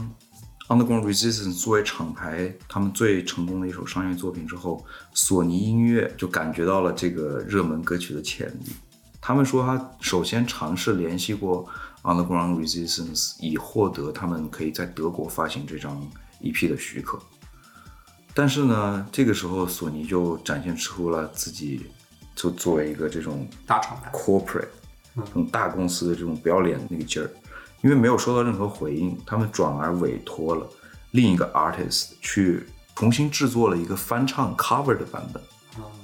《Underground Resistance》作为厂牌他们最成功的一首商业作品之后，索尼音乐就感觉到了这个热门歌曲的潜力。他们说，他首先尝试联系过 Underground Resistance，以获得他们可以在德国发行这张 EP 的许可。但是呢，这个时候索尼就展现出了自己就作为一个这种大厂牌 corporate，这种大公司的这种不要脸的那个劲儿。因为没有收到任何回应，他们转而委托了另一个 artist 去重新制作了一个翻唱 cover 的版本。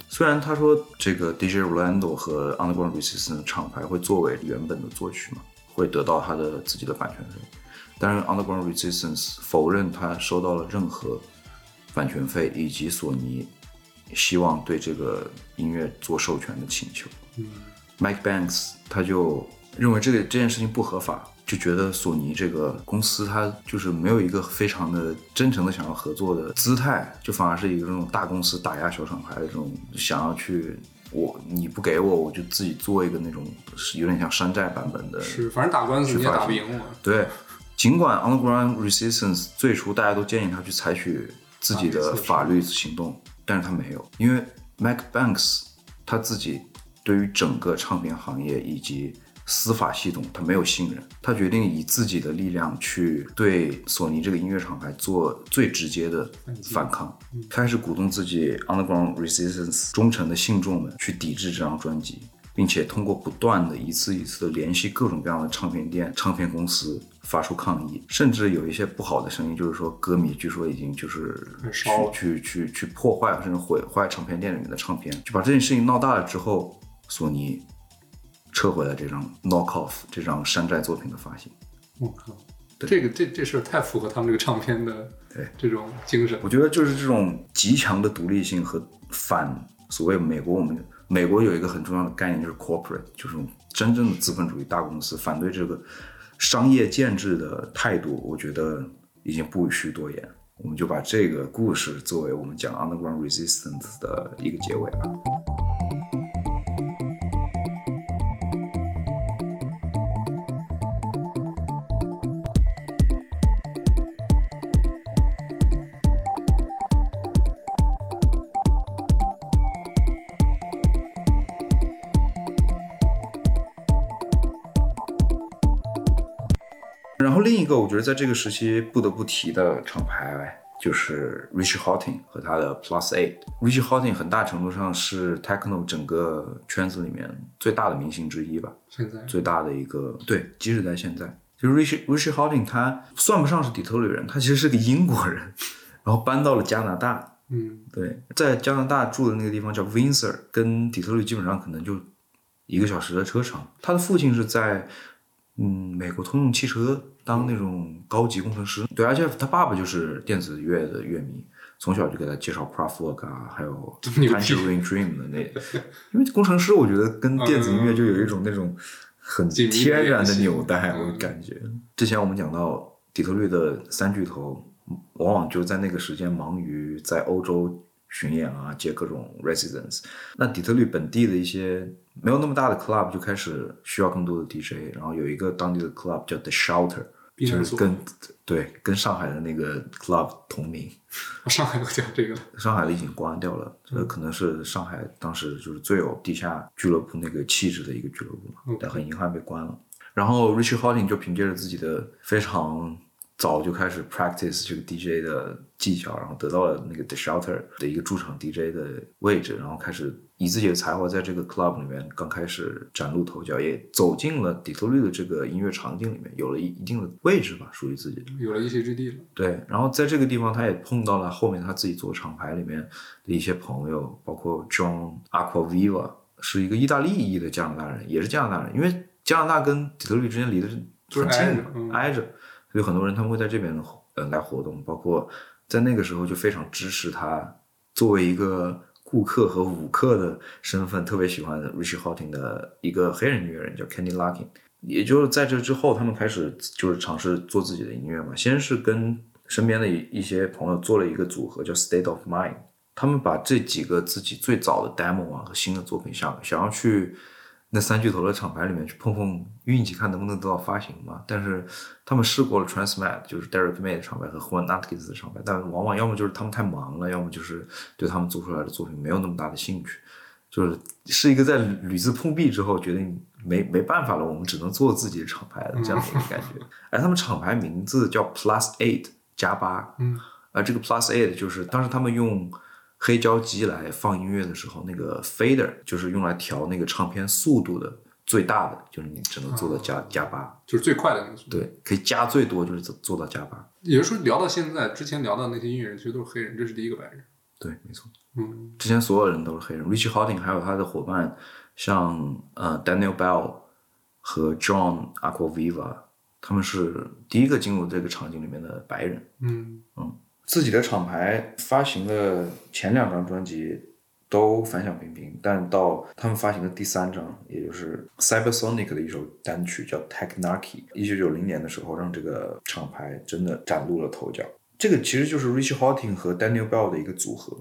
虽然他说这个 DJ Rolando 和 Underground Resistance 厂牌会作为原本的作曲嘛，会得到他的自己的版权费，但是 Underground Resistance 否认他收到了任何版权费以及索尼希望对这个音乐做授权的请求。Mike Banks 他就认为这个这件事情不合法。就觉得索尼这个公司，它就是没有一个非常的真诚的想要合作的姿态，就反而是一个这种大公司打压小厂牌的这种想要去我你不给我，我就自己做一个那种有点像山寨版本的。是，反正打官司你也打不赢我。对，尽管 Underground Resistance 最初大家都建议他去采取自己的法律行动，但是他没有，因为 Mac Banks 他自己对于整个唱片行业以及司法系统，他没有信任，他决定以自己的力量去对索尼这个音乐厂牌做最直接的反抗，开始鼓动自己 Underground Resistance 忠诚的信众们去抵制这张专辑，并且通过不断的一次一次的联系各种各样的唱片店、唱片公司发出抗议，甚至有一些不好的声音，就是说歌迷据说已经就是去去去去破坏甚至毁坏唱片店里面的唱片，就把这件事情闹大了之后，索尼。撤回了这张 Knock Off 这张山寨作品的发行。我靠，这个这这事儿太符合他们这个唱片的对这种精神。我觉得就是这种极强的独立性和反所谓美国，我们美国有一个很重要的概念就是 corporate，就是真正的资本主义大公司反对这个商业建制的态度，我觉得已经不需多言。我们就把这个故事作为我们讲 Underground Resistance 的一个结尾吧。得在这个时期不得不提的厂牌就是 Richard Hawtin 和他的 Plus Eight。Richard Hawtin 很大程度上是 Techno 整个圈子里面最大的明星之一吧，现在最大的一个对，即使在现在，就是 Richie Richie Hawtin 他算不上是底特律人，他其实是个英国人，然后搬到了加拿大。嗯，对，在加拿大住的那个地方叫 Windsor，跟底特律基本上可能就一个小时的车程。他的父亲是在嗯美国通用汽车当那种高级工程师，对，而且他爸爸就是电子乐的乐迷，从小就给他介绍 Kraftwerk 啊，还有 Dream 的那，因为工程师我觉得跟电子音乐就有一种那种很天然的纽带，嗯我感觉。之前我们讲到底特律的三巨头，往往就在那个时间忙于在欧洲巡演啊，接各种 residence。那底特律本地的一些没有那么大的 club 就开始需要更多的 DJ，然后有一个当地的 club 叫 The Shelter，就是跟对跟上海的那个 club 同名。上海都叫这个了。上海的已经关掉了，嗯这可能是上海当时就是最有地下俱乐部那个气质的一个俱乐部嘛但很遗憾被关了。然后 Richie Hawtin 就凭借着自己的非常早就开始 practice 这个 DJ 的技巧，然后得到了那个 The Shelter 的一个驻场 DJ 的位置，然后开始以自己的才华在这个 club 里面刚开始崭露头角，也走进了底特律的这个音乐场景里面，有了一一定的位置吧，属于自己的。有了一席之地了。对，然后在这个地方，他也碰到了后面他自己做厂牌里面的一些朋友，包括 John Aquaviva，是一个意大利裔的加拿大人，也是加拿大人，因为加拿大跟底特律之间离得是就是很近的，挨着嗯挨着，所以很多人他们会在这边呃来活动，包括在那个时候就非常支持他作为一个顾客和舞客的身份，特别喜欢 Richie Hawtin 的一个黑人音乐人叫 Kenny Larkin。也就是在这之后，他们开始就是尝试做自己的音乐嘛。先是跟身边的一一些朋友做了一个组合，叫 State of Mind。他们把这几个自己最早的 demo 啊和新的作品想想要去那三巨头的厂牌里面去碰碰运气，看能不能得到发行嘛。但是他们试过了 Transmat，就是 Derek May 的厂牌和 Juan Atkins 的厂牌，但往往要么就是他们太忙了，要么就是对他们做出来的作品没有那么大的兴趣。就是是一个在屡次碰壁之后决定没没办法了，我们只能做自己的厂牌的这样的一个感觉。而他们厂牌名字叫 Plus Eight 加八，嗯，而这个 Plus Eight 就是当时他们用黑胶机来放音乐的时候，那个 fader 就是用来调那个唱片速度的最大的，就是你只能做到加、加八，就是最快的那个速度。对，可以加最多就是做做到加八，也就是说，聊到现在，之前聊到那些音乐人其实都是黑人，这是第一个白人。对，没错。嗯，之前所有人都是黑人，Richie Hawtin 还有他的伙伴，像呃 Daniel Bell 和 John Aquaviva，他们是第一个进入这个场景里面的白人。嗯嗯，自己的厂牌发行的前两张专辑都反响平平，但到他们发行的第三张，也就是 Cybersonic 的一首单曲叫 Technarchy，一九九零年的时候，让这个厂牌真的崭露了头角。这个其实就是 Richie Hawtin 和 Daniel Bell 的一个组合。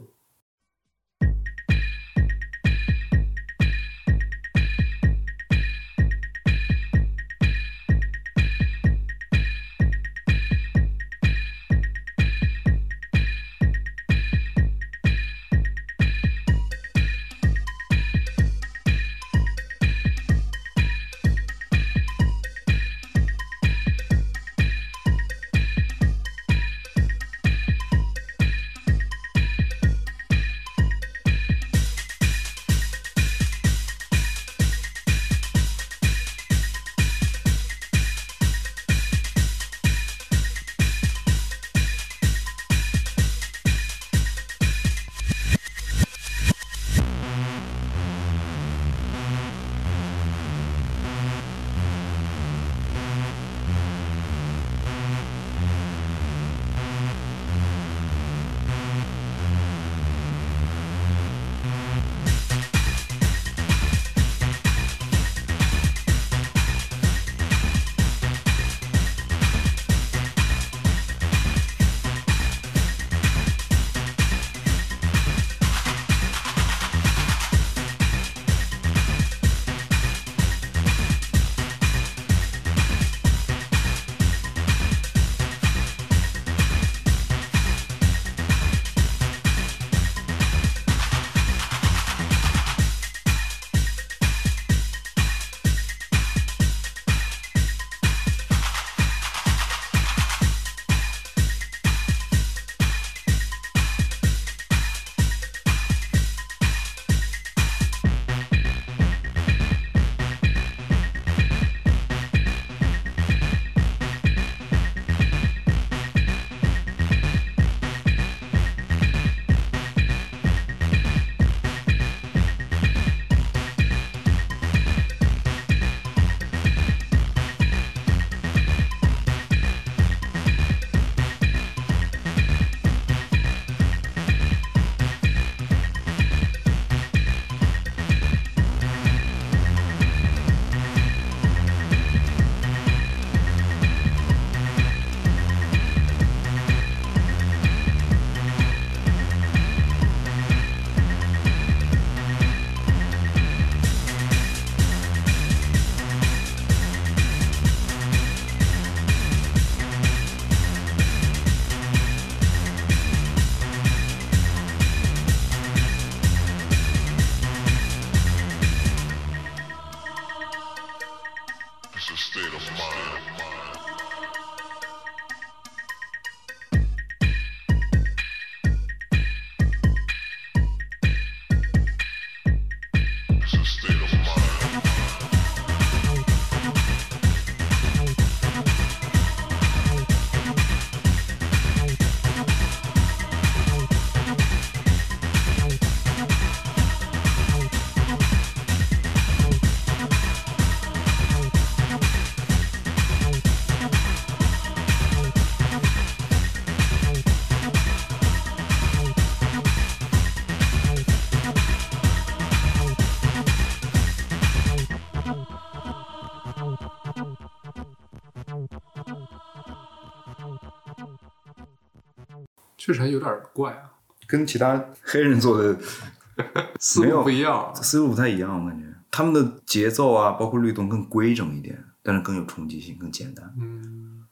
确实还有点怪啊，跟其他黑人做的 思路不一样。思路不太一样，我感觉他们的节奏啊，包括律动更规整一点，但是更有冲击性，更简单嗯，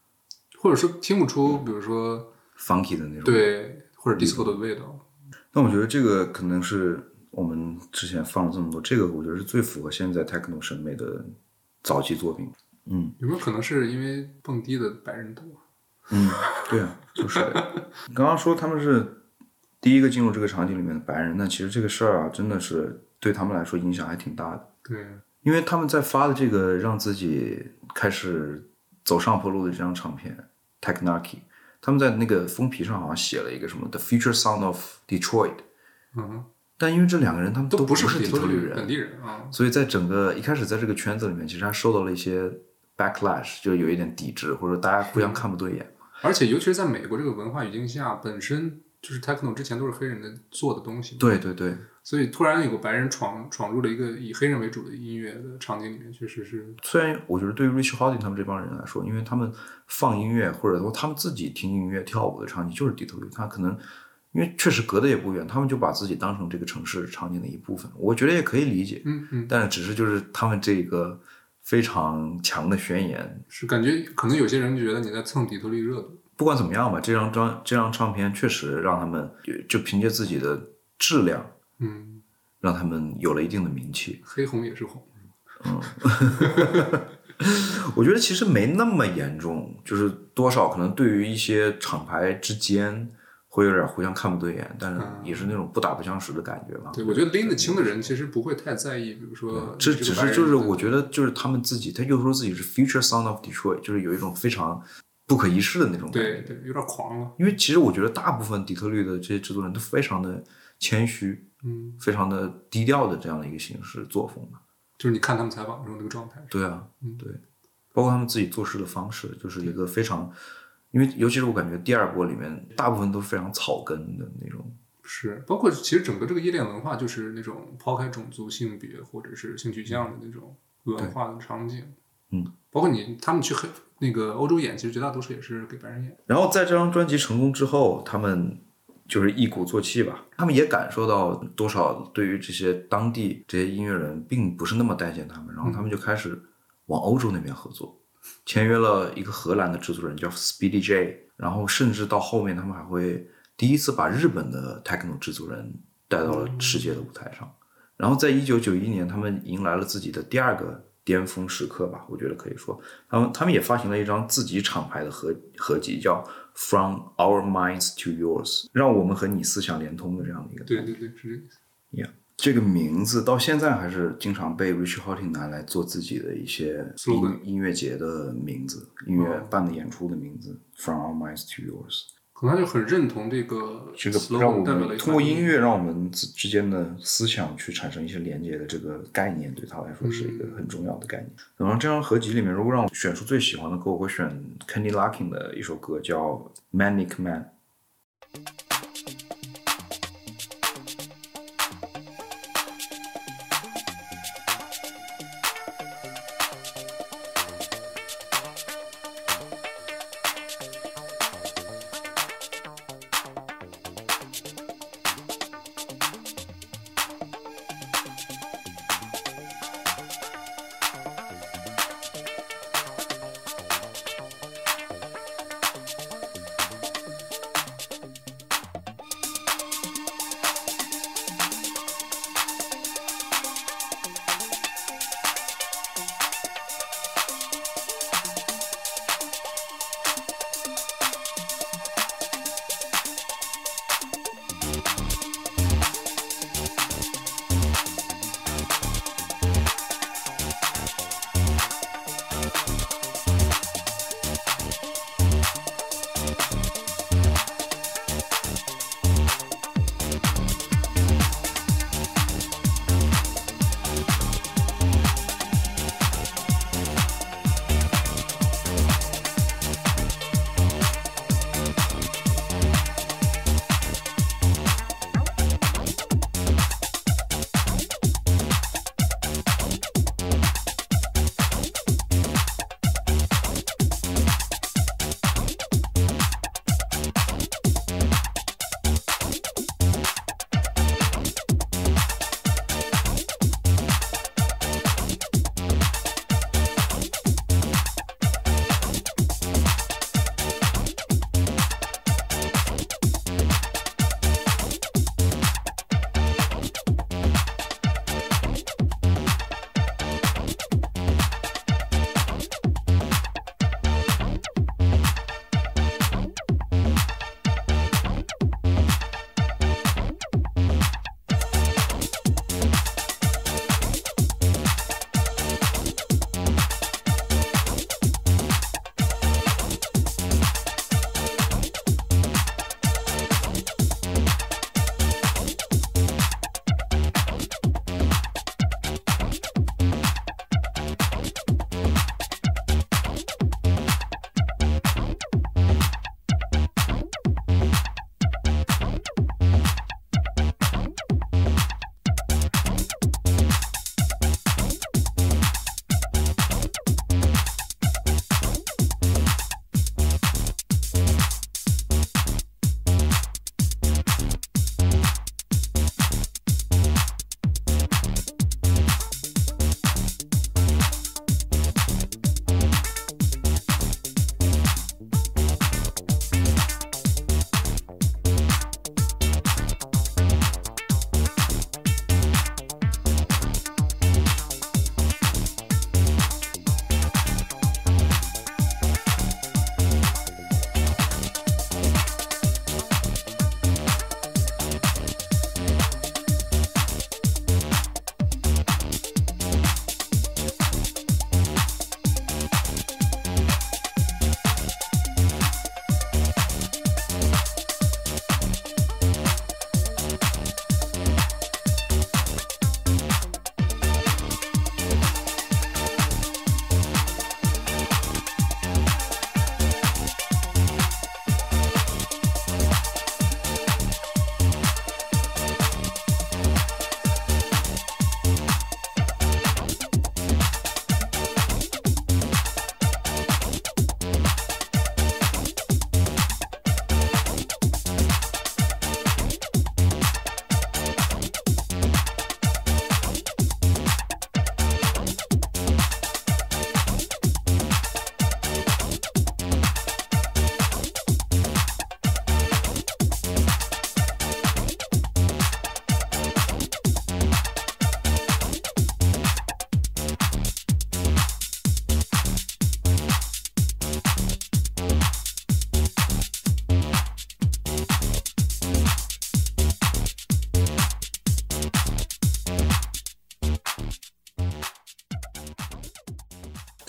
或者说听不出，比如说，funky 的那种。。对或者 disco 的味道。但我觉得这个可能是我们之前放了这么多，这个我觉得是最符合现在 techno 审美的早期作品。嗯有没有可能是因为蹦迪的白人多？嗯，对啊，就是的。刚刚说他们是第一个进入这个场景里面的白人，那其实这个事儿啊，真的是对他们来说影响还挺大的。对，因为他们在发的这个让自己开始走上坡路的这张唱片《Technarchy》，他们在那个封皮上好像写了一个什么 “The Future Sound of Detroit”，嗯，但因为这两个人他们都不是底特律人本地人啊。所以在整个一开始在这个圈子里面，其实还受到了一些 backlash，就有一点抵制，或者大家互相看不对眼。而且尤其是在美国这个文化语境下，本身就是 techno 之前都是黑人的做的东西，，对对对，所以突然有个白人闯闯入了一个以黑人为主的音乐的场景里面，确实是。虽然我觉得对于 Rich Harding 他们这帮人来说，因为他们放音乐或者说他们自己听音乐跳舞的场景就是底特律，他可能因为确实隔得也不远，他们就把自己当成这个城市场景的一部分，我觉得也可以理解。嗯嗯，但是只是就是他们这个非常强的宣言，是感觉可能有些人就觉得你在蹭底特律热度，不管怎么样吧，这张专这张唱片确实让他们就凭借自己的质量，嗯，让他们有了一定的名气。黑红也是红，嗯 我觉得其实没那么严重，就是多少可能对于一些厂牌之间会有点互相看不对眼，但是也是那种不打不相识的感觉嘛。对我觉得拎得清的人其实不会太在意，比如说这只是就是我觉得就是他们自己，他又说自己是 Future Sound of Detroit，就是有一种非常不可一世的那种感觉。对对有点狂了，因为其实我觉得大部分底特律的这些制作人都非常的谦虚，嗯，非常的低调的这样的一个形式作风嘛。就是你看他们采访的时候那个状态，对啊，嗯。对，包括他们自己做事的方式，就是一个非常，因为尤其是我感觉第二波里面大部分都非常草根的那种，是，包括其实整个这个夜店文化就是那种抛开种族、性别或者是性取向的那种文化的场景。嗯，包括你他们去黑那个欧洲演，其实绝大多数也是给白人演。然后在这张专辑成功之后，他们就是一鼓作气吧，他们也感受到多少对于这些当地这些音乐人并不是那么待见他们，然后他们就开始往欧洲那边合作，签约了一个荷兰的制作人叫 Speedy J，然后甚至到后面他们还会第一次把日本的 techno 制作人带到了世界的舞台上，然后在一九九一年，他们迎来了自己的第二个。巅峰时刻吧，我觉得可以说，他们他们也发行了一张自己厂牌的合合集，叫 From Our Minds to Yours，让我们和你思想连通的这样的一个。对对对，是这个意思。Yeah，这个名字到现在还是经常被 Rich Houghton 拿来做自己的一些音音乐节的名字，音乐办的演出的名字。From Our Minds to Yours，可能他就很认同这个这个让我们通过音乐让我们之之间的思想去产生一些连接的这个概念，对他来说是一个很重要的概念。然后这张合集里面，如果让我选出最喜欢的歌，我会选 Kenny Larkin 的一首歌叫《Manic Man》。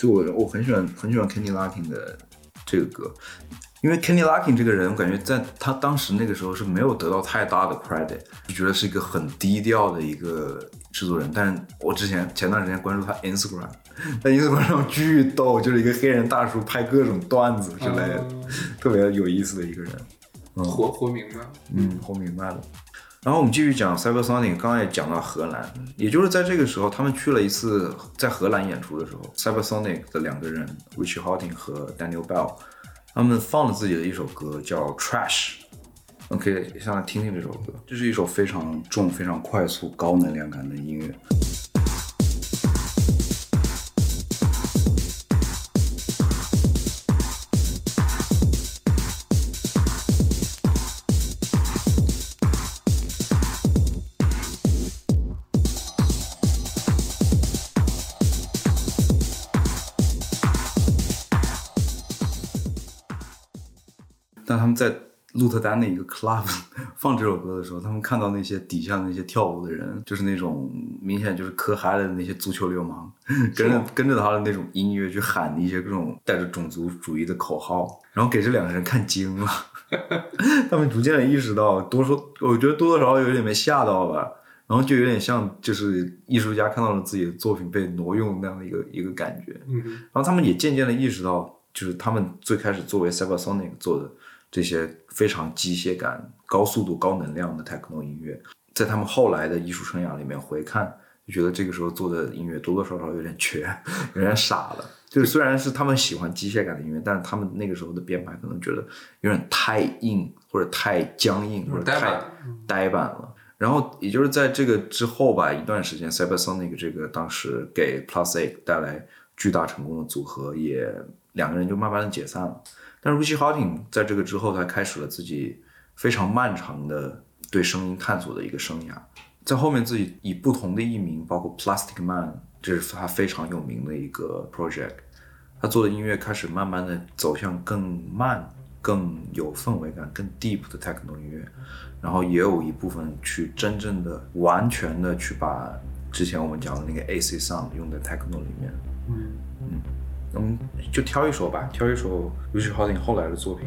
就我我很喜欢很喜欢 Kenny Larkin 的这个歌，因为 Kenny Larkin 这个人，我感觉在他当时那个时候是没有得到太大的 credit，就觉得是一个很低调的一个制作人。但是我之前前段时间关注他 Instagram，在 Instagram 上巨逗，就是一个黑人大叔拍各种段子之类的，特别有意思的一个人。活活明白，嗯，活明白了。然后我们继续讲 Cybersonic，刚刚也讲到荷兰，也就是在这个时候，他们去了一次在荷兰演出的时候，Cybersonic 的两个人 Richie Hawtin 和 Daniel Bell，他们放了自己的一首歌叫 Trash，OK，下来听听这首歌，这是一首非常重、非常快速、高能量感的音乐。们在鹿特丹的一个 club 放这首歌的时候，他们看到那些底下那些跳舞的人，就是那种明显就是可嗨了的那些足球流氓，跟着跟着他的那种音乐去喊一些各种带着种族主义的口号，然后给这两个人看惊了。他们逐渐的意识到，多说我觉得多多少少有点被吓到吧，然后就有点像就是艺术家看到了自己的作品被挪用那样的一个一个感觉。嗯，然后他们也渐渐的意识到，就是他们最开始作为 Cybersonic 做的。这些非常机械感、高速度、高能量的 techno 音乐，在他们后来的艺术生涯里面回看，就觉得这个时候做的音乐多多少少有点缺，有点傻了。就是虽然是他们喜欢机械感的音乐，但是他们那个时候的编排可能觉得有点太硬，或者太僵硬，或者太呆板了。然后也就是在这个之后吧，一段时间，Cybersonic 这个当时给 Plus A 带来巨大成功的组合，也两个人就慢慢的解散了。但是 Richie Hawtin 在这个之后，他开始了自己非常漫长的对声音探索的一个生涯。在后面，自己以不同的艺名，包括 Plastic Man，这是他非常有名的一个 project。他做的音乐开始慢慢的走向更慢、更有氛围感、更 deep 的 techno 音乐，然后也有一部分去真正的、完全的去把之前我们讲的那个 AC sound 用在 techno 里面。嗯嗯。嗯就挑一首吧，挑一首 Richard Hawtin 后来的作品。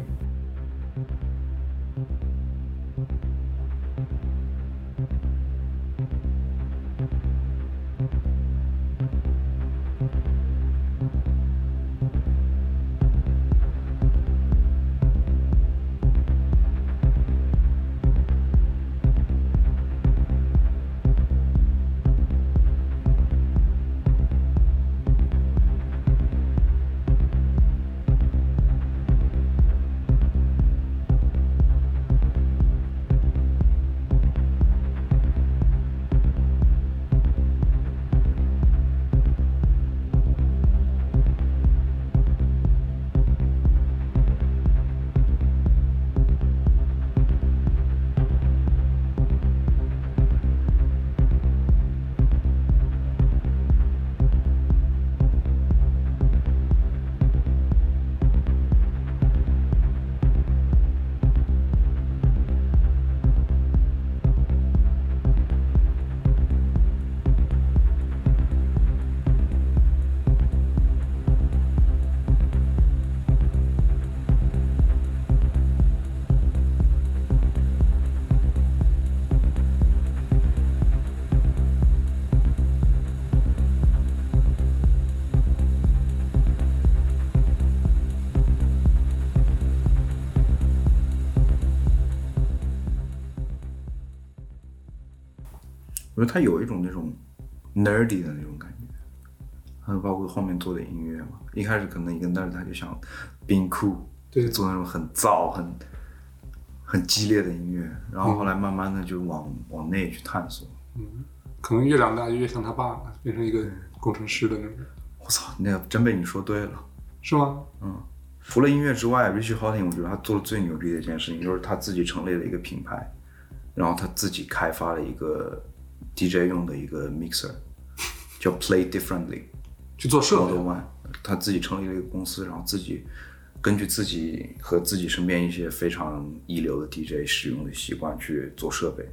他有一种那种 nerdy 的那种感觉，还有包括后面做的音乐嘛。一开始可能一个 nerd 他就想 being cool，对，做那种很燥、很很激烈的音乐，然后后来慢慢的就往往内去探索。嗯，可能越长大就越像他爸，变成一个工程师的那种。我操，那个真被你说对了，是吗？嗯。除了音乐之外，Richie Hawtin 我觉得他做的最牛逼的一件事情，就是他自己成立了一个品牌，然后他自己开发了一个。DJ 用的一个 mixer 叫 Play Differently，去做设备。他自己成立了一个公司，然后自己根据自己和自己身边一些非常一流的 DJ 使用的习惯去做设备。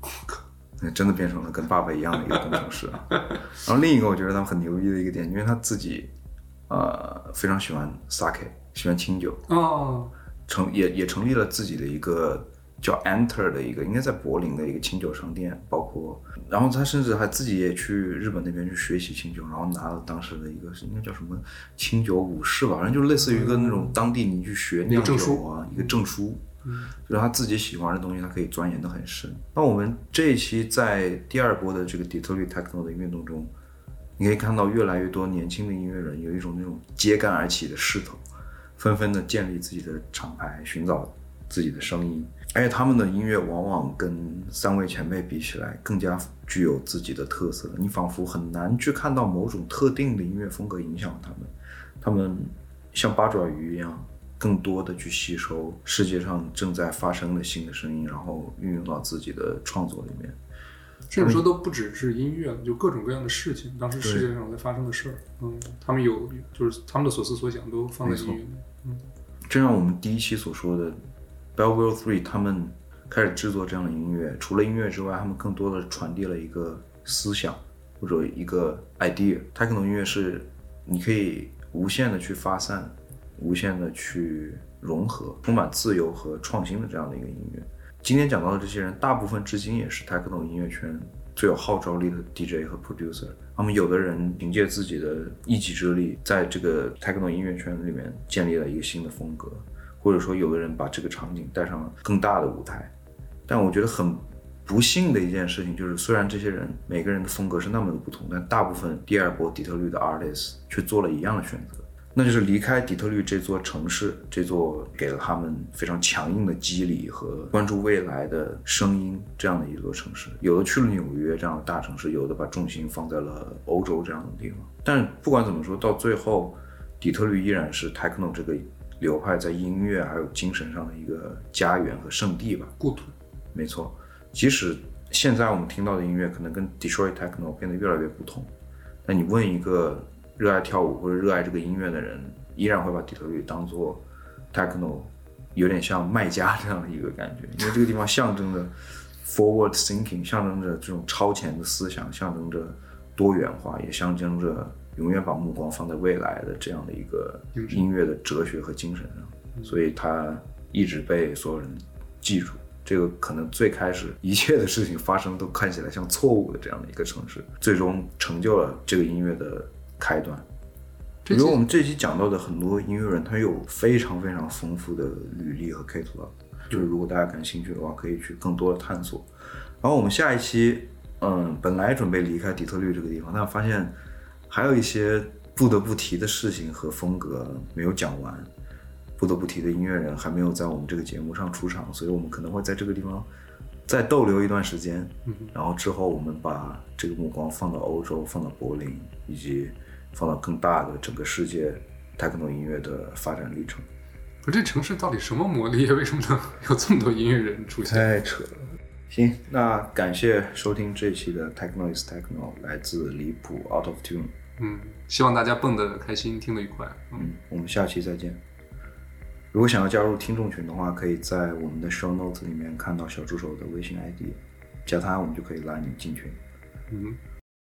我靠，那真的变成了跟爸爸一样的一个工程师啊！然后另一个我觉得他们很牛逼的一个点，因为他自己呃，非常喜欢 sake，喜欢清酒，哦，成也也成立了自己的一个叫 Enter 的一个，应该在柏林的一个清酒商店，包括，然后他甚至还自己也去日本那边去学习清酒，然后拿了当时的一个是应该叫什么清酒武士吧，反正就类似于一个那种当地你去学酿酒证书啊，一个证书。就是他自己喜欢的东西，他可以钻研的很深。那我们这一期在第二波的这个底特律 techno 的运动中，你可以看到越来越多年轻的音乐人有一种那种揭竿而起的势头，纷纷的建立自己的厂牌，寻找自己的声音。而且他们的音乐往往跟三位前辈比起来，更加具有自己的特色。你仿佛很难去看到某种特定的音乐风格影响他们，他们像八爪鱼一样。更多的去吸收世界上正在发生的新的声音，然后运用到自己的创作里面。甚至说都不只是音乐了，就各种各样的事情，当时世界上在发生的事儿，嗯，他们有就是他们的所思所想都放在音乐里。嗯，正像我们第一期所说的，Belleville Three 他们开始制作这样的音乐，除了音乐之外，他们更多的传递了一个思想或者一个 idea。Techno 音乐是你可以无限的去发散。无限的去融合，充满自由和创新的这样的一个音乐。今天讲到的这些人，大部分至今也是 techno 音乐圈最有号召力的 DJ 和 producer。他们有的人凭借自己的一己之力，在这个 techno 音乐圈里面建立了一个新的风格，或者说有的人把这个场景带上了更大的舞台。但我觉得很不幸的一件事情就是，虽然这些人每个人的风格是那么的不同，但大部分第二波底特律的 artists 却做了一样的选择。那就是离开底特律这座城市，这座给了他们非常强硬的激励和关注未来的声音这样的一座城市。有的去了纽约这样的大城市，有的把重心放在了欧洲这样的地方。但不管怎么说，到最后，底特律依然是 techno 这个流派在音乐还有精神上的一个家园和圣地吧，故土。没错，即使现在我们听到的音乐可能跟 Detroit techno 变得越来越不同，但你问一个。热爱跳舞或者热爱这个音乐的人，依然会把底特律当做 techno，有点像卖家这样的一个感觉，因为这个地方象征着 forward thinking，象征着这种超前的思想，象征着多元化，也象征着永远把目光放在未来的这样的一个音乐的哲学和精神上，所以他一直被所有人记住。这个可能最开始一切的事情发生都看起来像错误的这样的一个城市，最终成就了这个音乐的。开端，比如我们这期讲到的很多音乐人，他有非常非常丰富的履历和 catalog，就是如果大家感兴趣的话，可以去更多的探索。然后我们下一期，嗯，本来准备离开底特律这个地方，但发现还有一些不得不提的事情和风格没有讲完，不得不提的音乐人还没有在我们这个节目上出场，所以我们可能会在这个地方。再逗留一段时间，然后之后我们把这个目光放到欧洲，放到柏林，以及放到更大的整个世界 techno 音乐的发展历程。我这城市到底什么魔力？为什么能有这么多音乐人出现？太扯了。行，那感谢收听这一期的 techno is techno，来自离谱 out of tune。嗯，希望大家蹦得开心，听得愉快。嗯，我们下期再见。如果想要加入听众群的话，可以在我们的 show notes 里面看到小助手的微信 ID，加他我们就可以拉你进群。嗯。